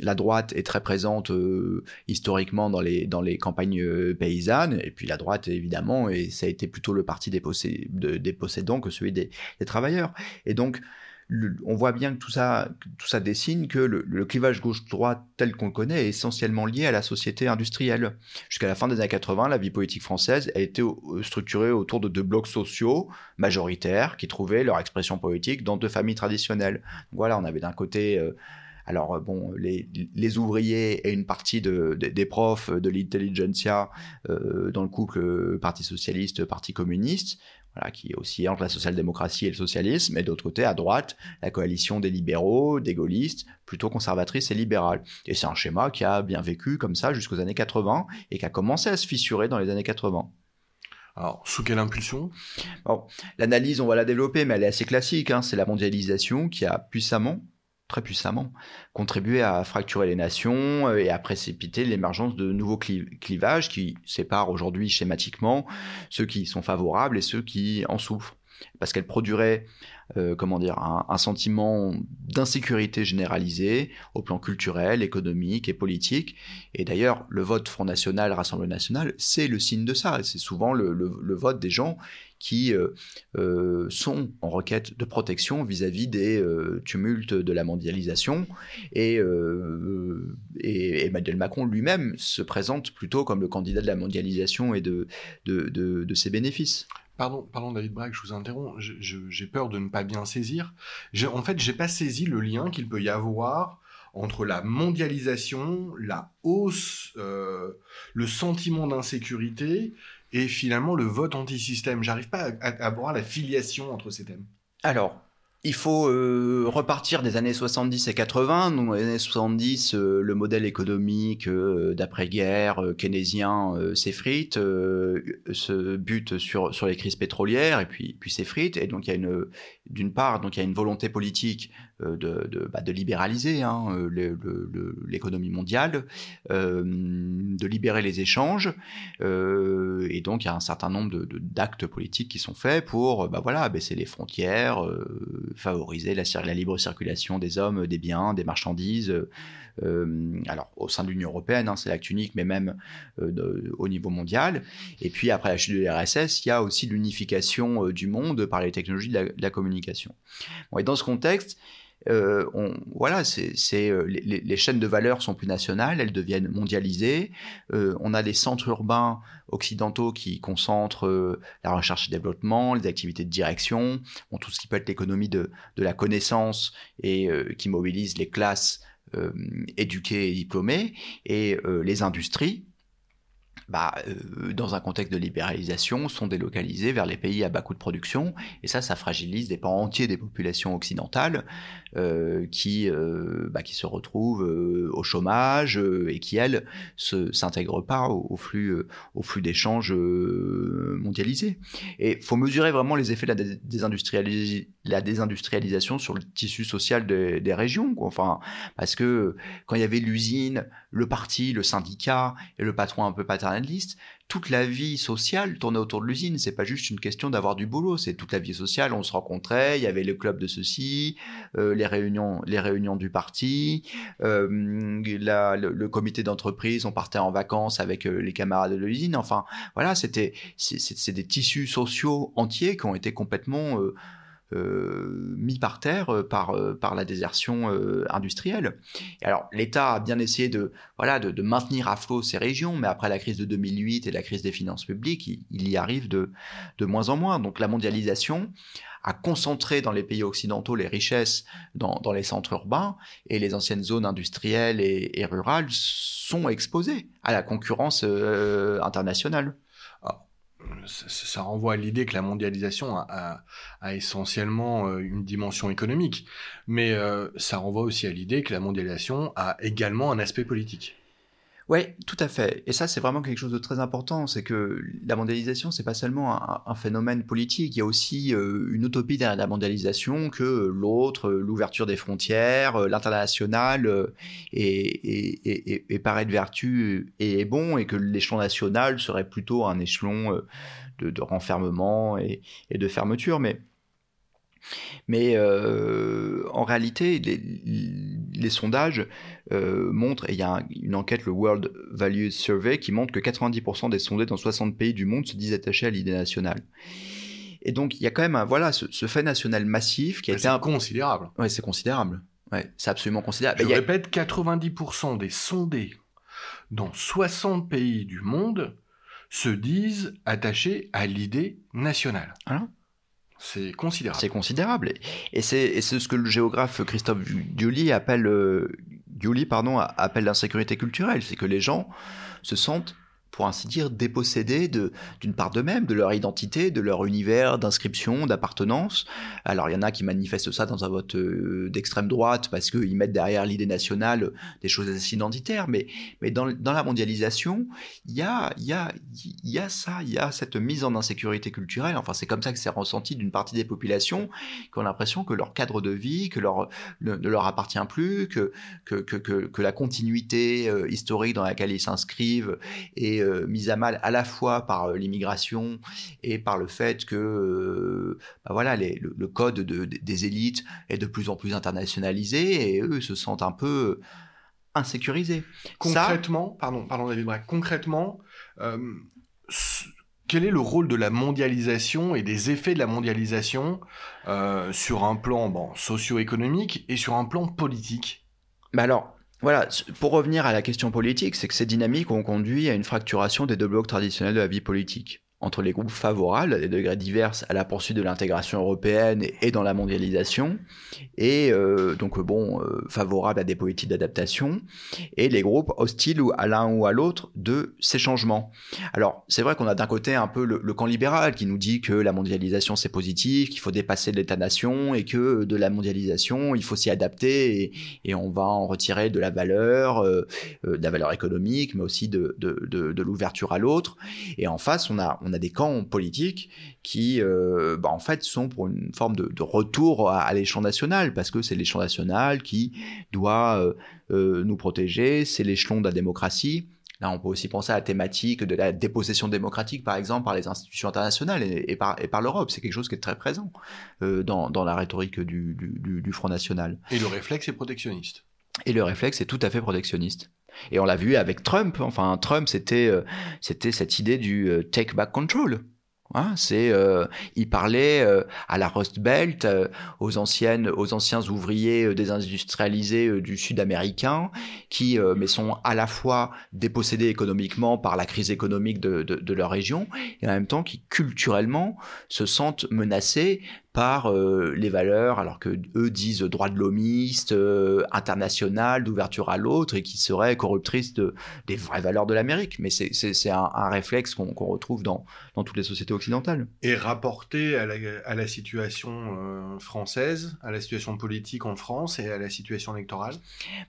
la droite est très présente euh, historiquement dans les, dans les campagnes euh, paysannes, et puis la droite, évidemment, et ça a été plutôt le parti des, possédants que celui des, des travailleurs. Et donc, on voit bien que tout ça, tout ça dessine que le, clivage gauche-droite tel qu'on le connaît est essentiellement lié à la société industrielle. Jusqu'à la fin des années 80, la vie politique française a été structurée autour de deux blocs sociaux majoritaires qui trouvaient leur expression politique dans deux familles traditionnelles. voilà, on avait d'un côté... Euh, alors bon, les, ouvriers et une partie des profs de l'intelligentsia euh, dans le couple Parti socialiste, Parti communiste, voilà, qui est aussi entre la social-démocratie et le socialisme, et d'autre côté, à droite, la coalition des libéraux, des gaullistes, plutôt conservatrice et libérale. Et c'est un schéma qui a bien vécu comme ça jusqu'aux années 80 et qui a commencé à se fissurer dans les années 80. Alors, sous quelle impulsion? Bon, L'analyse, on va la développer, mais elle est assez classique. Hein. C'est la mondialisation qui a puissamment très puissamment, contribué à fracturer les nations euh, et à précipiter l'émergence de nouveaux clivages qui séparent aujourd'hui schématiquement ceux qui sont favorables et ceux qui en souffrent. Parce qu'elle produirait euh, comment dire, un, sentiment d'insécurité généralisée au plan culturel, économique et politique. Et d'ailleurs, le vote Front National, Rassemblement National, c'est le signe de ça. C'est souvent le, vote des gens qui euh, euh, sont en requête de protection vis-à-vis des tumultes de la mondialisation. Et, Emmanuel Macron lui-même se présente plutôt comme le candidat de la mondialisation et de, de, de ses bénéfices. Pardon, pardon David Braque, je vous interromps. J'ai peur de ne pas bien saisir. En fait, j'ai pas saisi le lien qu'il peut y avoir entre la mondialisation, la hausse, euh, le sentiment d'insécurité et finalement le vote anti-système. J'arrive pas à, à, la filiation entre ces thèmes. Alors, il faut euh, repartir des années 70 et 80. Dans les années 70, euh, le modèle économique euh, d'après-guerre keynésien s'effrite, se bute sur, sur les crises pétrolières et puis, puis s'effrite. Et donc il y a une, d'une part, donc il y a une volonté politique de, de, bah, de libéraliser hein, l'économie mondiale, de libérer les échanges. et donc il y a un certain nombre d'actes politiques qui sont faits pour bah, voilà, baisser les frontières favoriser la, libre circulation des hommes, des biens, des marchandises. Euh, alors au sein de l'Union européenne, hein, c'est l'acte unique, mais même euh, au niveau mondial. Et puis après la chute de l'RSS, il y a aussi l'unification euh, du monde par les technologies de la, communication. et dans ce contexte, euh, on, voilà, c'est, euh, les, chaînes de valeur sont plus nationales, elles deviennent mondialisées. Euh, on a des centres urbains occidentaux qui concentrent la recherche et développement, les activités de direction, tout ce qui peut être l'économie de, de la connaissance et qui mobilise les classes éduquées et diplômées, et les industries bah, euh, dans un contexte de libéralisation, sont délocalisés vers les pays à bas coût de production. Et ça, ça fragilise des pans entiers des populations occidentales euh, qui, euh, bah, qui se retrouvent au chômage et qui, elles, ne s'intègrent pas au, flux, flux d'échanges mondialisés. Et il faut mesurer vraiment les effets de la désindustrialisation sur le tissu social des, régions. Enfin, parce que quand il y avait l'usine, le parti, le syndicat et le patron un peu paternaliste, toute la vie sociale tournait autour de l'usine. C'est pas juste une question d'avoir du boulot, c'est toute la vie sociale. On se rencontrait, il y avait le club de ceci, euh, les réunions, les réunions du parti, euh, le, comité d'entreprise. On partait en vacances avec euh, les camarades de l'usine. Enfin, voilà, c'était c'est des tissus sociaux entiers qui ont été complètement euh, mis par terre euh, par, euh, par la désertion industrielle. Et alors l'État a bien essayé de, maintenir à flot ces régions, mais après la crise de 2008 et la crise des finances publiques, il, y arrive de, moins en moins. Donc la mondialisation a concentré dans les pays occidentaux les richesses dans les centres urbains et les anciennes zones industrielles et, rurales sont exposées à la concurrence internationale ça, renvoie à l'idée que la mondialisation a, essentiellement euh, une dimension économique, mais euh, ça renvoie aussi à l'idée que la mondialisation a également un aspect politique. Oui, tout à fait. Et ça, c'est vraiment quelque chose de très important. C'est que la mondialisation, c'est pas seulement un, phénomène politique. Il y a aussi euh, une utopie derrière la mondialisation que l'autre, l'ouverture des frontières, euh, l'international euh, est, est, paraît de vertu et est bon, et que l'échelon national serait plutôt un échelon de, de renfermement et, de fermeture. Mais mais euh, en réalité, les, sondages euh, montrent, et il y a une enquête, le World Values Survey, qui montre que 90% des sondés dans 60 pays du monde se disent attachés à l'idée nationale. Et donc, il y a quand même un, voilà, ce, fait national massif qui a été... C'est considérable. Oui, c'est considérable. Ouais, c'est absolument considérable. Je répète, 90% des sondés dans 60 pays du monde se disent attachés à l'idée nationale. Alors c'est considérable. C'est considérable. Et c'est ce que le géographe Christophe Giuli appelle, euh, pardon, appelle l'insécurité culturelle. C'est que les gens se sentent pour ainsi dire, dépossédés d'une part d'eux-mêmes, de leur identité, de leur univers d'inscription, d'appartenance. Alors il y en a qui manifestent ça dans un vote euh, d'extrême droite parce qu'ils mettent derrière l'idée nationale des choses assez identitaires, mais, mais dans, la mondialisation, il y a, y, a, y a ça, il y a cette mise en insécurité culturelle, enfin c'est comme ça que c'est ressenti d'une partie des populations qui ont l'impression que leur cadre de vie, que leur, ne, leur appartient plus, que, que, que, que la continuité euh, historique dans laquelle ils s'inscrivent est euh, mise à mal à la fois par euh, l'immigration et par le fait que euh, bah voilà, le, code des élites est de plus en plus internationalisé et eux se sentent un peu insécurisés. Concrètement, pardon, pardon David Braque, concrètement, quel est le rôle de la mondialisation et des effets de la mondialisation sur un plan bon, socio-économique et sur un plan politique? Bah alors, voilà, pour revenir à la question politique, c'est que ces dynamiques ont conduit à une fracturation des deux blocs traditionnels de la vie politique entre les groupes favorables à des degrés divers à la poursuite de l'intégration européenne et dans la mondialisation, et euh, donc bon, euh, favorables à des politiques d'adaptation, et les groupes hostiles à l'un ou à l'autre de ces changements. Alors c'est vrai qu'on a d'un côté un peu le, camp libéral qui nous dit que la mondialisation c'est positif, qu'il faut dépasser l'État-nation et que de la mondialisation il faut s'y adapter et, on va en retirer de la valeur, euh, de la valeur économique, mais aussi de, de, de, l'ouverture à l'autre. Et en face on a on a des camps politiques qui, euh, bah, en fait, sont pour une forme de, retour à, l'échelon national, parce que c'est l'échelon national qui doit euh, euh, nous protéger, c'est l'échelon de la démocratie. Là, on peut aussi penser à la thématique de la dépossession démocratique, par exemple, par les institutions internationales et, par, et par l'Europe. C'est quelque chose qui est très présent dans, dans, la rhétorique du, du, du Front National. Et le réflexe est protectionniste. Et le réflexe est tout à fait protectionniste. Et on l'a vu avec Trump. Enfin, Trump, c'était euh, c'était cette idée du euh, take back control. Hein, c'est, euh, il parlait à la Rust Belt, aux anciennes, aux anciens ouvriers désindustrialisés du Sud américain, qui mais sont à la fois dépossédés économiquement par la crise économique de, leur région, et en même temps qui culturellement se sentent menacés par euh, les valeurs, alors que eux disent droit de l'homiste, euh, international, d'ouverture à l'autre, et qui seraient corruptrices de, des vraies valeurs de l'Amérique. Mais c'est un, un, réflexe qu'on retrouve dans, dans toutes les sociétés occidentales. Et rapporté à la, à la situation euh, française, à la situation politique en France et à la situation électorale?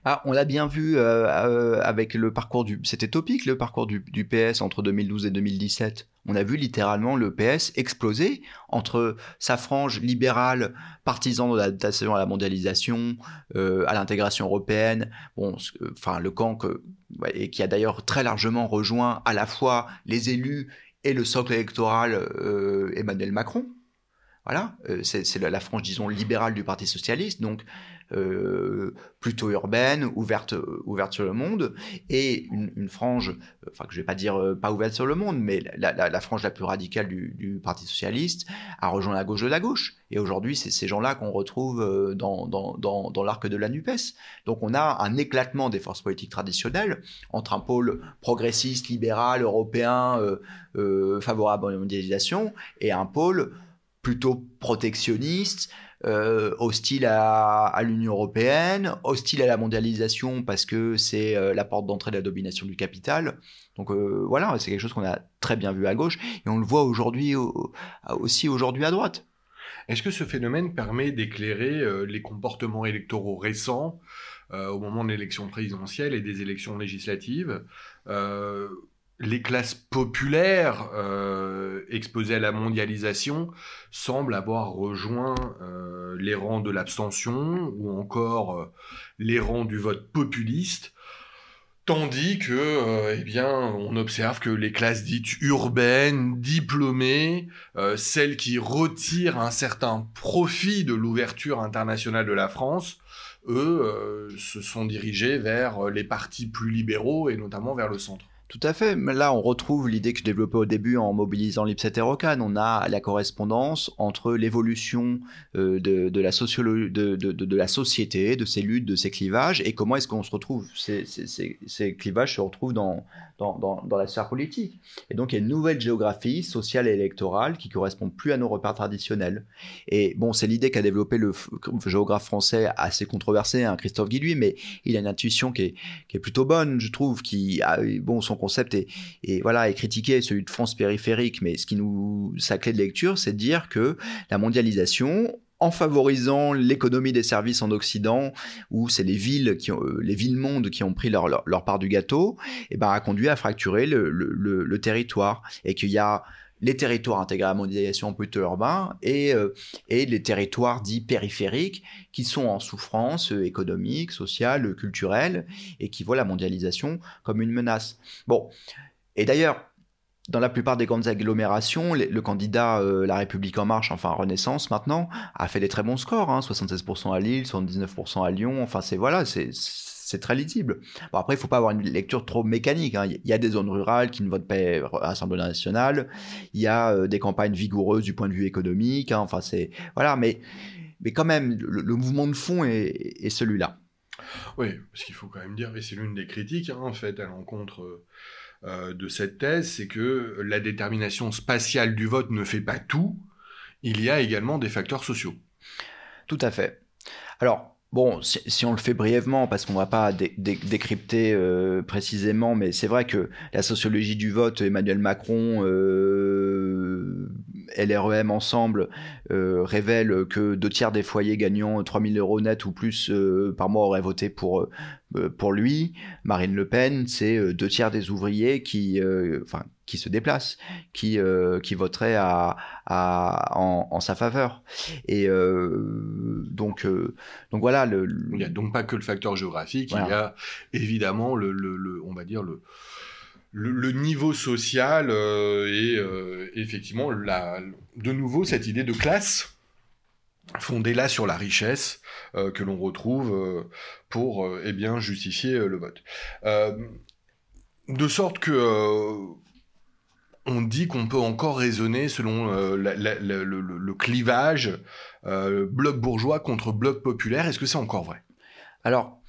Ah, On l'a bien vu avec le parcours du... C'était topique le parcours du, du PS entre 2012 et 2017 on a vu littéralement le PS exploser entre sa frange libérale, partisan de l'adaptation à la mondialisation, euh, à l'intégration européenne, bon, enfin le camp et qui a d'ailleurs très largement rejoint à la fois les élus et le socle électoral euh, Emmanuel Macron. Voilà, euh, c'est la, la frange, disons, libérale du Parti socialiste. Donc, euh, plutôt urbaine, ouverte, ouverte sur le monde, et une, frange, enfin que je vais pas dire euh, pas ouverte sur le monde, mais la, frange la plus radicale du, Parti socialiste a rejoint la gauche de la gauche. Et aujourd'hui, c'est ces gens-là qu'on retrouve euh, dans, l'arc de la NUPES. Donc on a un éclatement des forces politiques traditionnelles entre un pôle progressiste, libéral, européen, favorable à la mondialisation, et un pôle plutôt protectionniste, euh, hostile à, l'Union européenne, hostile à la mondialisation parce que c'est euh, la porte d'entrée de la domination du capital. Donc euh, voilà, c'est quelque chose qu'on a très bien vu à gauche et on le voit aujourd'hui aussi aujourd'hui à droite. Est-ce que ce phénomène permet d'éclairer les comportements électoraux récents au moment de l'élection présidentielle et des élections législatives? Les classes populaires euh, exposées à la mondialisation semblent avoir rejoint euh, les rangs de l'abstention ou encore euh, les rangs du vote populiste, tandis que, eh bien, on observe que les classes dites urbaines, diplômées, celles qui retirent un certain profit de l'ouverture internationale de la France, eux, se sont dirigés vers les partis plus libéraux et notamment vers le centre. Tout à fait. Là, on retrouve l'idée que je développais au début en mobilisant l'Ipset Rocan. On a la correspondance entre l'évolution euh, de, la société, de ses luttes, de ses clivages, et comment est-ce qu'on se retrouve. Ces, clivages se retrouvent dans, la sphère politique. Et donc, il y a une nouvelle géographie sociale et électorale qui correspond plus à nos repères traditionnels. Et bon, c'est l'idée qu'a développé le géographe français assez controversé, hein, Christophe Guilluy, mais il a une intuition qui est, qui est plutôt bonne, je trouve, qui a, bon, son concept est, voilà, est critiqué, celui de France périphérique, mais ce qui nous, sa clé de lecture, c'est de dire que la mondialisation, en favorisant l'économie des services en Occident, où c'est les villes qui ont, euh, les villes mondes qui ont pris leur, leur, part du gâteau, et eh ben a conduit à fracturer le, le, territoire. Et qu'il y a les territoires intégrés à la mondialisation plutôt urbains et, euh, et les territoires dits périphériques qui sont en souffrance économique, sociale, culturelle et qui voient la mondialisation comme une menace. Bon, et d'ailleurs, dans la plupart des grandes agglomérations, le candidat euh, La République En Marche, enfin Renaissance maintenant, a fait des très bons scores, 76% hein, à Lille, 79% à Lyon, enfin c'est voilà, c'est très lisible. Bon, après, il faut pas avoir une lecture trop mécanique. Hein. Il y a des zones rurales qui ne votent pas à l'Assemblée nationale. Il y a euh, des campagnes vigoureuses du point de vue économique. Hein. Enfin, c'est voilà, mais mais quand même, le, mouvement de fond est, celui-là. Oui, parce qu'il faut quand même dire, et c'est l'une des critiques en fait à l'encontre euh, de cette thèse, c'est que la détermination spatiale du vote ne fait pas tout, il y a également des facteurs sociaux. Tout à fait. Alors, bon, si, on le fait brièvement, parce qu'on ne va pas décrypter euh, précisément, mais c'est vrai que la sociologie du vote, Emmanuel Macron, euh, LREM ensemble euh, révèle que deux tiers des foyers gagnant 3000 euros net ou plus euh, par mois auraient voté pour, euh, pour lui. Marine Le Pen, c'est deux tiers des ouvriers qui, enfin, qui se déplacent, qui, qui voteraient à, en, sa faveur. Et donc, donc voilà. Le, Il n'y a donc pas que le facteur géographique, il y a évidemment le, le on va dire le le, niveau social euh, et euh, effectivement la, de nouveau cette idée de classe fondée là sur la richesse euh, que l'on retrouve pour eh bien justifier le vote. de sorte que on dit qu'on peut encore raisonner selon le, clivage bloc bourgeois contre bloc populaire. Est-ce que c'est encore vrai? Alors,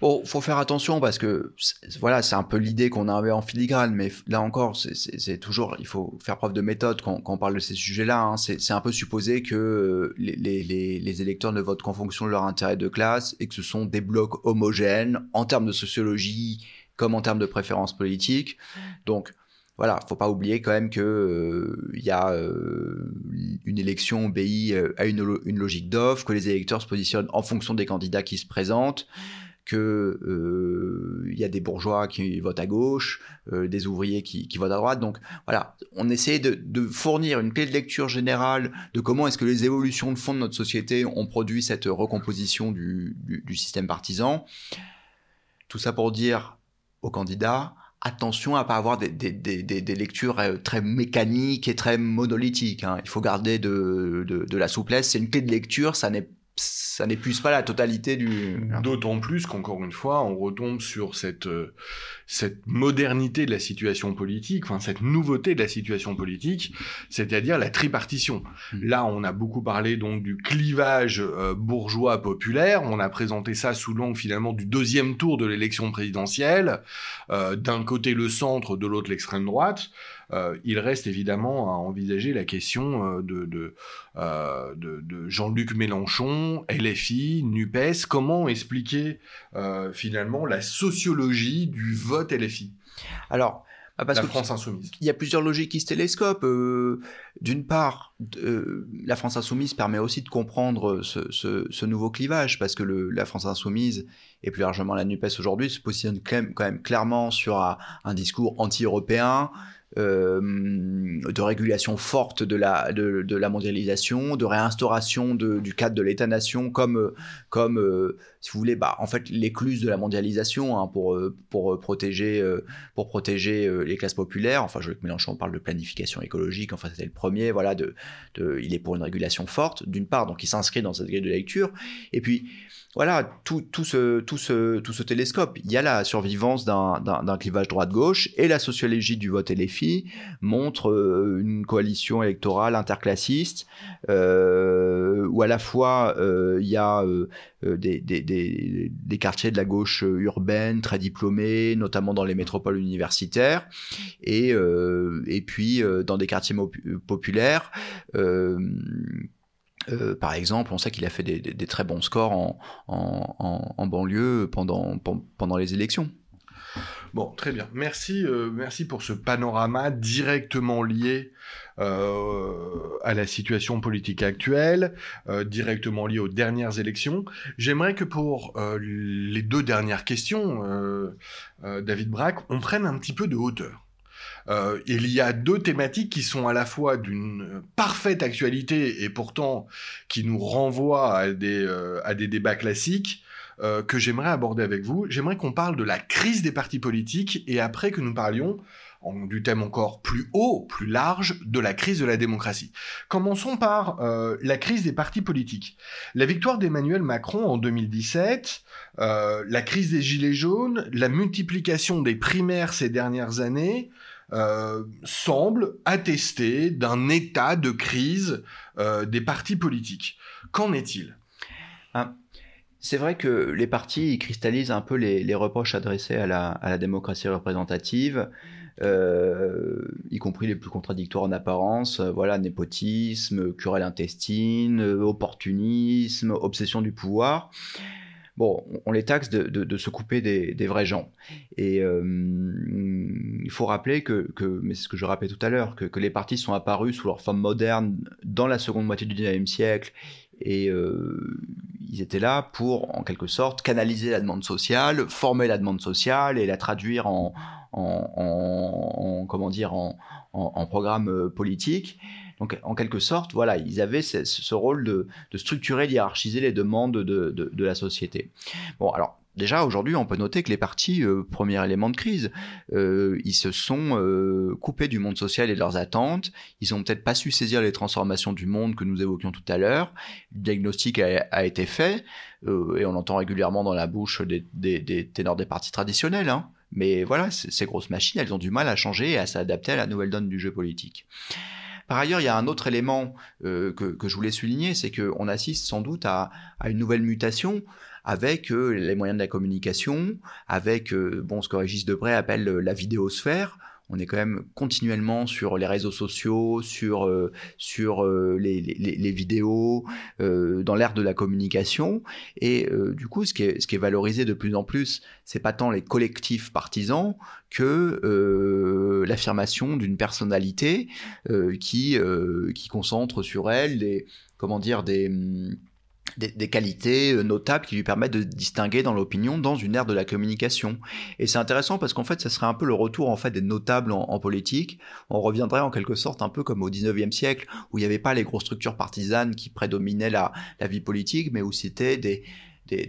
Bon, faut faire attention parce que voilà, c'est un peu l'idée qu'on avait en filigrane, mais là encore, c'est toujours, il faut faire preuve de méthode quand, on parle de ces sujets-là. Hein. C'est un peu supposer que euh, les, électeurs ne votent qu'en fonction de leur intérêt de classe et que ce sont des blocs homogènes en termes de sociologie comme en termes de préférences politiques. Donc voilà, faut pas oublier quand même que euh, il y a euh, une élection obéit à une, une logique d'offre, que les électeurs se positionnent en fonction des candidats qui se présentent qu'il euh, y a des bourgeois qui votent à gauche, euh, des ouvriers qui, votent à droite. Donc voilà, on essaie de, fournir une clé de lecture générale de comment est-ce que les évolutions de fond de notre société ont produit cette recomposition du, système partisan. Tout ça pour dire aux candidats, attention à pas avoir des, lectures euh, très mécaniques et très monolithiques. Hein. Il faut garder de, de la souplesse. C'est une clé de lecture, ça n'est ça n'épuise pas la totalité du. D'autant plus qu'encore une fois, on retombe sur cette, euh, cette modernité de la situation politique, enfin cette nouveauté de la situation politique, c'est-à-dire la tripartition. Hmm. Là, on a beaucoup parlé donc du clivage euh, bourgeois populaire. On a présenté ça sous l'angle finalement du deuxième tour de l'élection présidentielle. Euh, d'un côté le centre, de l'autre l'extrême droite. Euh, il reste évidemment à envisager la question euh, de, euh, de, de, Jean-Luc Mélenchon, LFI, NUPES. Comment expliquer finalement la sociologie du vote LFI Alors, ah, parce la France insoumise. Il y a plusieurs logiques qui se télescopent. D'une part, la France insoumise permet aussi de comprendre ce, ce, nouveau clivage, parce que le, la France insoumise et plus largement la NUPES aujourd'hui se positionne quand même, clairement sur un discours anti-européen, de régulation forte de la, de, de, la mondialisation, de réinstauration de, du cadre de l'État-nation comme, comme euh, si vous voulez, bah, en fait, l'écluse de la mondialisation hein, pour, euh, pour protéger, pour protéger les classes populaires. Enfin, je veux que Mélenchon parle de planification écologique, enfin, c'était le premier, voilà, de, de, il est pour une régulation forte, d'une part, donc il s'inscrit dans cette grille de lecture, et puis, voilà, tout, tout, ce, tout, ce, tout ce télescope. Il y a la survivance d'un clivage droite-gauche et la sociologie du vote filles montre euh, une coalition électorale interclassiste euh, où à la fois euh, il y a euh, des, des, des, des, quartiers de la gauche urbaine très diplômés, notamment dans les métropoles universitaires, et, et puis dans des quartiers populaires. Euh, par exemple, on sait qu'il a fait des, très bons scores en, banlieue pendant, pendant les élections. Bon, très bien. Merci, euh, merci pour ce panorama directement lié euh, à la situation politique actuelle, directement lié aux dernières élections. J'aimerais que pour les deux dernières questions, David Braque, on prenne un petit peu de hauteur. Euh, il y a deux thématiques qui sont à la fois d'une parfaite actualité et pourtant qui nous renvoient à des, euh, débats classiques euh, que j'aimerais aborder avec vous. J'aimerais qu'on parle de la crise des partis politiques et après que nous parlions du thème encore plus haut, plus large, de la crise de la démocratie. Commençons par la crise des partis politiques. La victoire d'Emmanuel Macron en 2017, la crise des Gilets jaunes, la multiplication des primaires ces dernières années, euh, semble attester d'un état de crise euh, des partis politiques. Qu'en est-il? Ah, C'est vrai que les partis cristallisent un peu les, reproches adressés à la, démocratie représentative. Euh, y compris les plus contradictoires en apparence, voilà, népotisme, querelle intestine, opportunisme, obsession du pouvoir bon, on les taxe de, se couper des, vrais gens. Et euh, il faut rappeler que, mais c'est ce que je rappelais tout à l'heure, que, les partis sont apparus sous leur forme moderne dans la seconde moitié du 19e siècle et euh, ils étaient là pour, en quelque sorte, canaliser la demande sociale, former la demande sociale et la traduire en, comment dire, en, programme euh, politique. Donc, en quelque sorte, voilà, ils avaient ce, rôle de, structurer, hiérarchiser les demandes de, la société. Bon, alors, Déjà, aujourd'hui, on peut noter que les partis, euh, premier élément de crise, euh, ils se sont euh, coupés du monde social et de leurs attentes. Ils ont peut-être pas su saisir les transformations du monde que nous évoquions tout à l'heure. Le diagnostic a, été fait, et on l'entend régulièrement dans la bouche des, ténors des partis traditionnels. Hein. Mais voilà, ces grosses machines, elles ont du mal à changer et à s'adapter à la nouvelle donne du jeu politique. Par ailleurs, il y a un autre élément euh, que, je voulais souligner, c'est qu'on assiste sans doute à, une nouvelle mutation avec euh, les moyens de la communication, avec euh, bon, ce que Régis Debray appelle la vidéosphère, on est quand même continuellement sur les réseaux sociaux, sur, euh, sur euh, les, vidéos, euh, dans l'ère de la communication. Et du coup, ce qui, est, ce qui est valorisé de plus en plus, c'est pas tant les collectifs partisans que l'affirmation d'une personnalité qui, qui concentre sur elle des, comment dire, des des, qualités euh, notables qui lui permettent de distinguer dans l'opinion dans une ère de la communication. Et c'est intéressant parce qu'en fait, ça serait un peu le retour en fait des notables en, politique. On reviendrait en quelque sorte un peu comme au 19e siècle où il n'y avait pas les grosses structures partisanes qui prédominaient la, vie politique, mais où c'était des,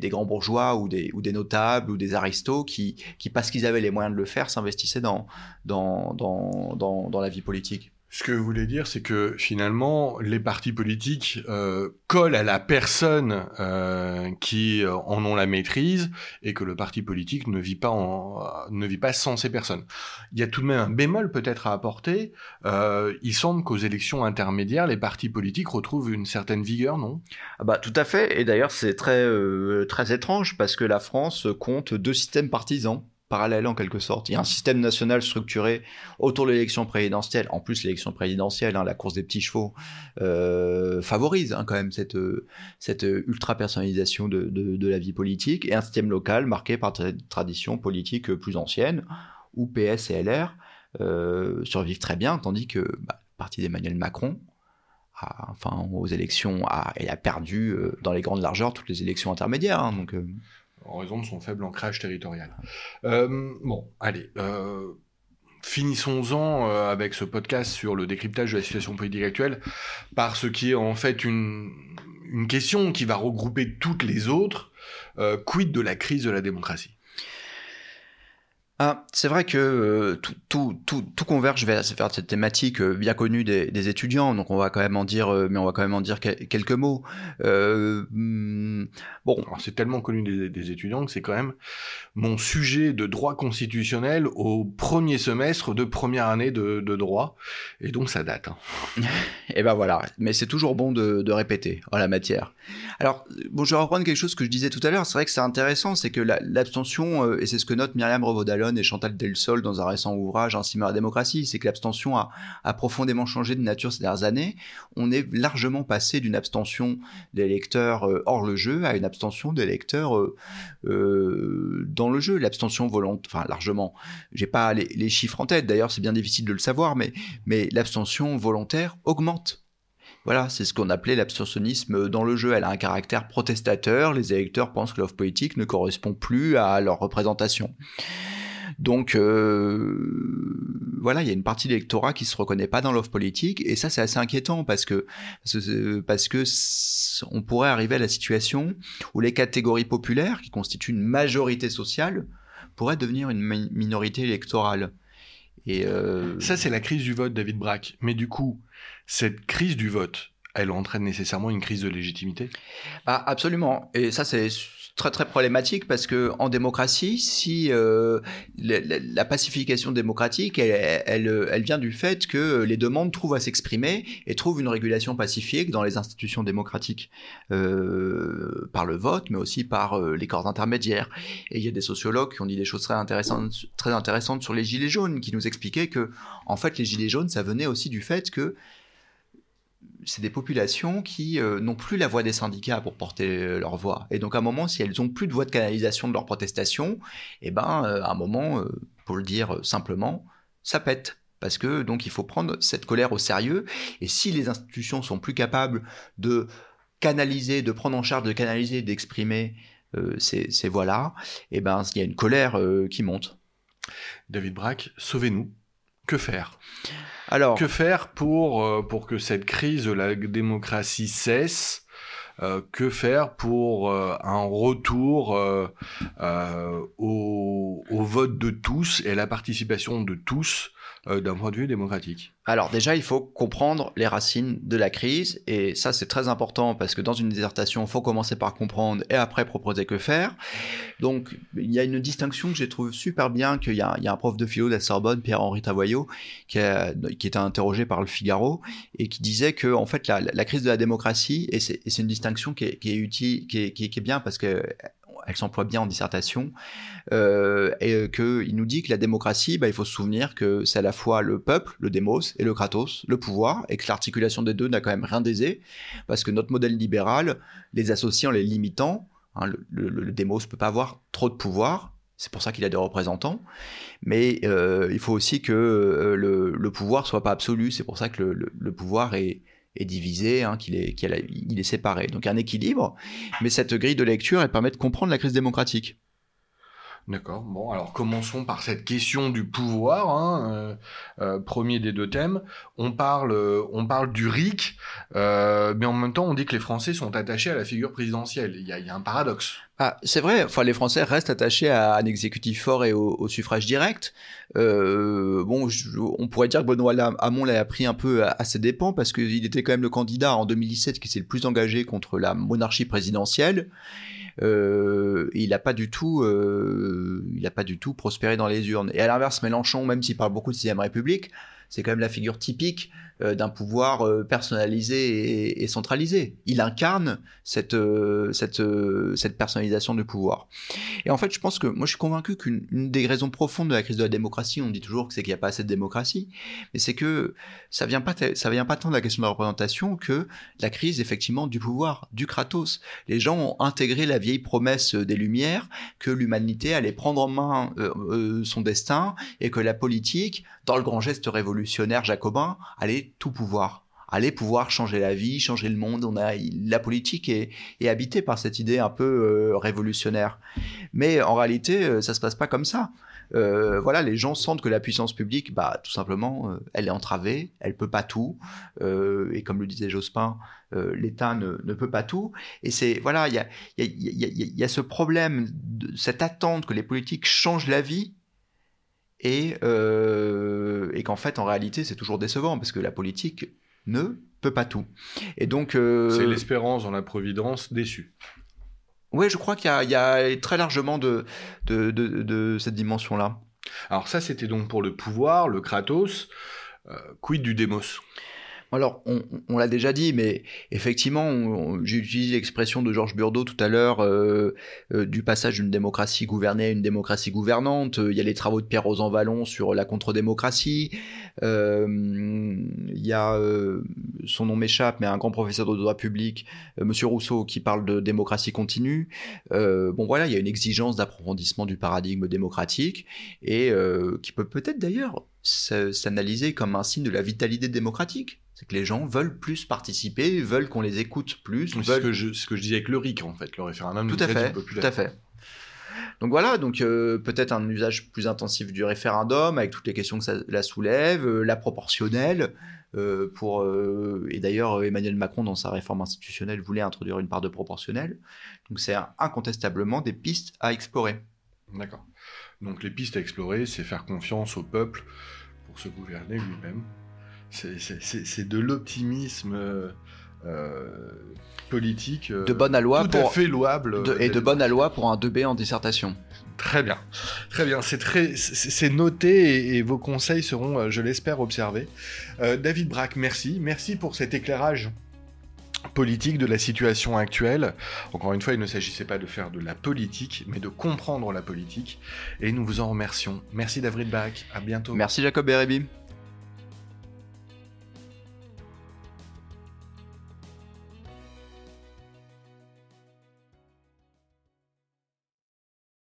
grands bourgeois ou des, notables ou des aristos qui, parce qu'ils avaient les moyens de le faire, s'investissaient dans la vie politique. Ce que vous voulez dire, c'est que finalement, les partis politiques euh, collent à la personne euh, qui euh, en ont la maîtrise et que le parti politique ne vit pas en, ne vit pas sans ces personnes. Il y a tout de même un bémol peut-être à apporter. il semble qu'aux élections intermédiaires, les partis politiques retrouvent une certaine vigueur, non? Ah Bah tout à fait. Et d'ailleurs, c'est très très étrange parce que la France compte deux systèmes partisans parallèle en quelque sorte. Il y a un système national structuré autour de l'élection présidentielle. En plus, l'élection présidentielle, hein, la course des petits chevaux, euh, favorise hein, quand même cette, cette ultra-personnalisation de, de, la vie politique. Et un système local marqué par des traditions politiques plus anciennes, où PS et LR euh, survivent très bien, tandis que bah, le parti d'Emmanuel Macron, enfin aux élections, a, a perdu euh, dans les grandes largeurs toutes les élections intermédiaires. Hein, donc, en raison de son faible ancrage territorial. Euh, bon, allez. Euh, finissons-en euh, avec ce podcast sur le décryptage de la situation politique actuelle par ce qui est en fait une, une question qui va regrouper toutes les autres. quid de la crise de la démocratie? Ah, c'est vrai que euh, tout, converge vers, cette thématique euh, bien connue des, étudiants, donc on va quand même en dire, euh, quelques mots. Hmm, bon, c'est tellement connu des, étudiants que c'est quand même mon sujet de droit constitutionnel au premier semestre de première année de, droit, et donc ça date. Hein. et ben voilà, mais c'est toujours bon de, répéter en la matière. Alors, bon, je vais reprendre quelque chose que je disais tout à l'heure. C'est vrai que c'est intéressant, c'est que l'abstention, et c'est ce que note Myriam Revaudalon et Chantal Delsol dans un récent ouvrage Ainsi meurt la démocratie, c'est que l'abstention a, profondément changé de nature ces dernières années. On est largement passé d'une abstention des électeurs euh, hors le jeu à une abstention des électeurs euh, euh, dans le jeu. L'abstention volontaire, enfin largement, j'ai pas les, chiffres en tête, d'ailleurs c'est bien difficile de le savoir, mais, mais l'abstention volontaire augmente. Voilà, c'est ce qu'on appelait l'abstentionnisme dans le jeu. Elle a un caractère protestateur. Les électeurs pensent que l'offre politique ne correspond plus à leur représentation. Donc euh, voilà, il y a une partie de l'électorat qui se reconnaît pas dans l'offre politique et ça c'est assez inquiétant parce que parce que on pourrait arriver à la situation où les catégories populaires qui constituent une majorité sociale pourraient devenir une minorité électorale. Et euh... Ça, c'est la crise du vote, David Braque. Mais du coup, cette crise du vote, elle entraîne nécessairement une crise de légitimité? Ah, Absolument. Et ça, c'est très très problématique parce que en démocratie, si euh, la, pacification démocratique, elle, vient du fait que les demandes trouvent à s'exprimer et trouvent une régulation pacifique dans les institutions démocratiques euh, par le vote, mais aussi par euh, les corps intermédiaires. Et il y a des sociologues qui ont dit des choses très intéressantes, très intéressantes sur les gilets jaunes, qui nous expliquaient que en fait les gilets jaunes, ça venait aussi du fait que c'est des populations qui euh, n'ont plus la voix des syndicats pour porter euh, leur voix. Et donc à un moment, si elles n'ont plus de voix de canalisation de leur protestation, eh ben euh, à un moment, pour le dire simplement, ça pète. Parce que donc il faut prendre cette colère au sérieux. Et si les institutions sont plus capables de canaliser, de prendre en charge, de canaliser, d'exprimer ces, ces voix-là, eh ben il y a une colère qui monte. David Braque, sauvez-nous. Que faire? Alors, que faire pour, euh, pour que cette crise de la démocratie cesse euh, que faire pour euh, un retour au, au, vote de tous et à la participation de tous d'un point de vue démocratique alors déjà, il faut comprendre les racines de la crise, et ça c'est très important parce que dans une dissertation, il faut commencer par comprendre et après proposer que faire. Donc il y a une distinction que j'ai trouvé super bien, qu'il y, a un prof de philo de la Sorbonne, Pierre-Henri Tavoyot, qui, a, était interrogé par le Figaro, et qui disait que en fait la, crise de la démocratie, et c'est une distinction qui est, utile, qui est, qui est bien parce que elle s'emploie bien en dissertation, euh, et euh, qu'il nous dit que la démocratie, bah, il faut se souvenir que c'est à la fois le peuple, le démos, et le kratos, le pouvoir, et que l'articulation des deux n'a quand même rien d'aisé, parce que notre modèle libéral les associe en les limitant. Hein, le, le, démos peut pas avoir trop de pouvoir, c'est pour ça qu'il a des représentants. Mais euh, il faut aussi que le, le, pouvoir soit pas absolu. C'est pour ça que le pouvoir est, est divisé, hein, qu'il est, est séparé. Donc un équilibre, mais cette grille de lecture, elle permet de comprendre la crise démocratique. D'accord. Bon, alors commençons par cette question du pouvoir. Hein, euh, euh, premier des deux thèmes. On parle, euh, on parle du RIC, mais en même temps, on dit que les Français sont attachés à la figure présidentielle. Il y a, un paradoxe. Ah, c'est vrai. Enfin, les Français restent attachés à un exécutif fort et au, suffrage direct. bon, on pourrait dire que Benoît Hamon l'a appris un peu à, ses dépens parce qu'il était quand même le candidat en 2017 qui s'est le plus engagé contre la monarchie présidentielle. Euh, il n'a pas du tout, euh, il a pas du tout prospéré dans les urnes. Et à l'inverse, Mélenchon, même s'il parle beaucoup de sixième République, c'est quand même la figure typique d'un pouvoir euh, personnalisé et, centralisé. Il incarne cette, euh, cette, cette personnalisation du pouvoir. Et en fait, je pense que moi, je suis convaincu qu'une des raisons profondes de la crise de la démocratie, on dit toujours que c'est qu'il n'y a pas assez de démocratie, mais c'est que ça vient pas, ça vient pas tant de la question de la représentation que la crise, effectivement, du pouvoir, du Kratos. Les gens ont intégré la vieille promesse des Lumières que l'humanité allait prendre en main son destin et que la politique, dans le grand geste révolutionnaire jacobin, allait tout pouvoir allait pouvoir changer la vie, changer le monde. On a la politique est, est habitée par cette idée un peu euh, révolutionnaire. Mais en réalité, ça se passe pas comme ça. Euh, voilà, les gens sentent que la puissance publique, bah, tout simplement, euh, elle est entravée, elle peut pas tout, euh, et comme le disait Jospin, l'État ne, peut pas tout. Et c'est voilà, il y a, y a, ce problème, cette attente que les politiques changent la vie. Et, et qu'en fait, en réalité, c'est toujours décevant parce que la politique ne peut pas tout. Et donc, c'est l'espérance dans la providence déçue. Oui, je crois qu'il y, a très largement de, de, cette dimension-là. Alors ça, c'était donc pour le pouvoir, le Kratos. Euh, quid du démos? Alors, on, l'a déjà dit, mais effectivement, j'ai utilisé l'expression de Georges Burdeau tout à l'heure euh, euh, du passage d'une démocratie gouvernée à une démocratie gouvernante. Il y a les travaux de Pierre Rosanvallon sur la contre-démocratie. il y a, son nom m'échappe, mais un grand professeur de droit public, Monsieur Rousseau, qui parle de démocratie continue. bon, voilà, il y a une exigence d'approfondissement du paradigme démocratique et qui peut peut-être d'ailleurs s'analyser comme un signe de la vitalité démocratique. C'est que les gens veulent plus participer, veulent qu'on les écoute plus. C'est ce, que je, ce que je disais avec le RIC, en fait, le référendum tout à fait, Tout à fait. Donc voilà, donc euh, peut-être un usage plus intensif du référendum avec toutes les questions que ça la soulève, euh, la proportionnelle. Euh, pour et d'ailleurs Emmanuel Macron dans sa réforme institutionnelle voulait introduire une part de proportionnelle. Donc c'est incontestablement des pistes à explorer. D'accord. Donc les pistes à explorer, c'est faire confiance au peuple pour se gouverner lui-même. C'est de l'optimisme euh, politique. Euh, de bonne loi tout à fait louable. et de bonne loi pour un 2B en dissertation. Très bien, très bien. C'est très, c'est noté et, vos conseils seront, euh, je l'espère, observés. David Braque, merci, merci pour cet éclairage politique de la situation actuelle. Encore une fois, il ne s'agissait pas de faire de la politique, mais de comprendre la politique. Et nous vous en remercions. Merci David Bach. À bientôt. Merci Jacob Berebi.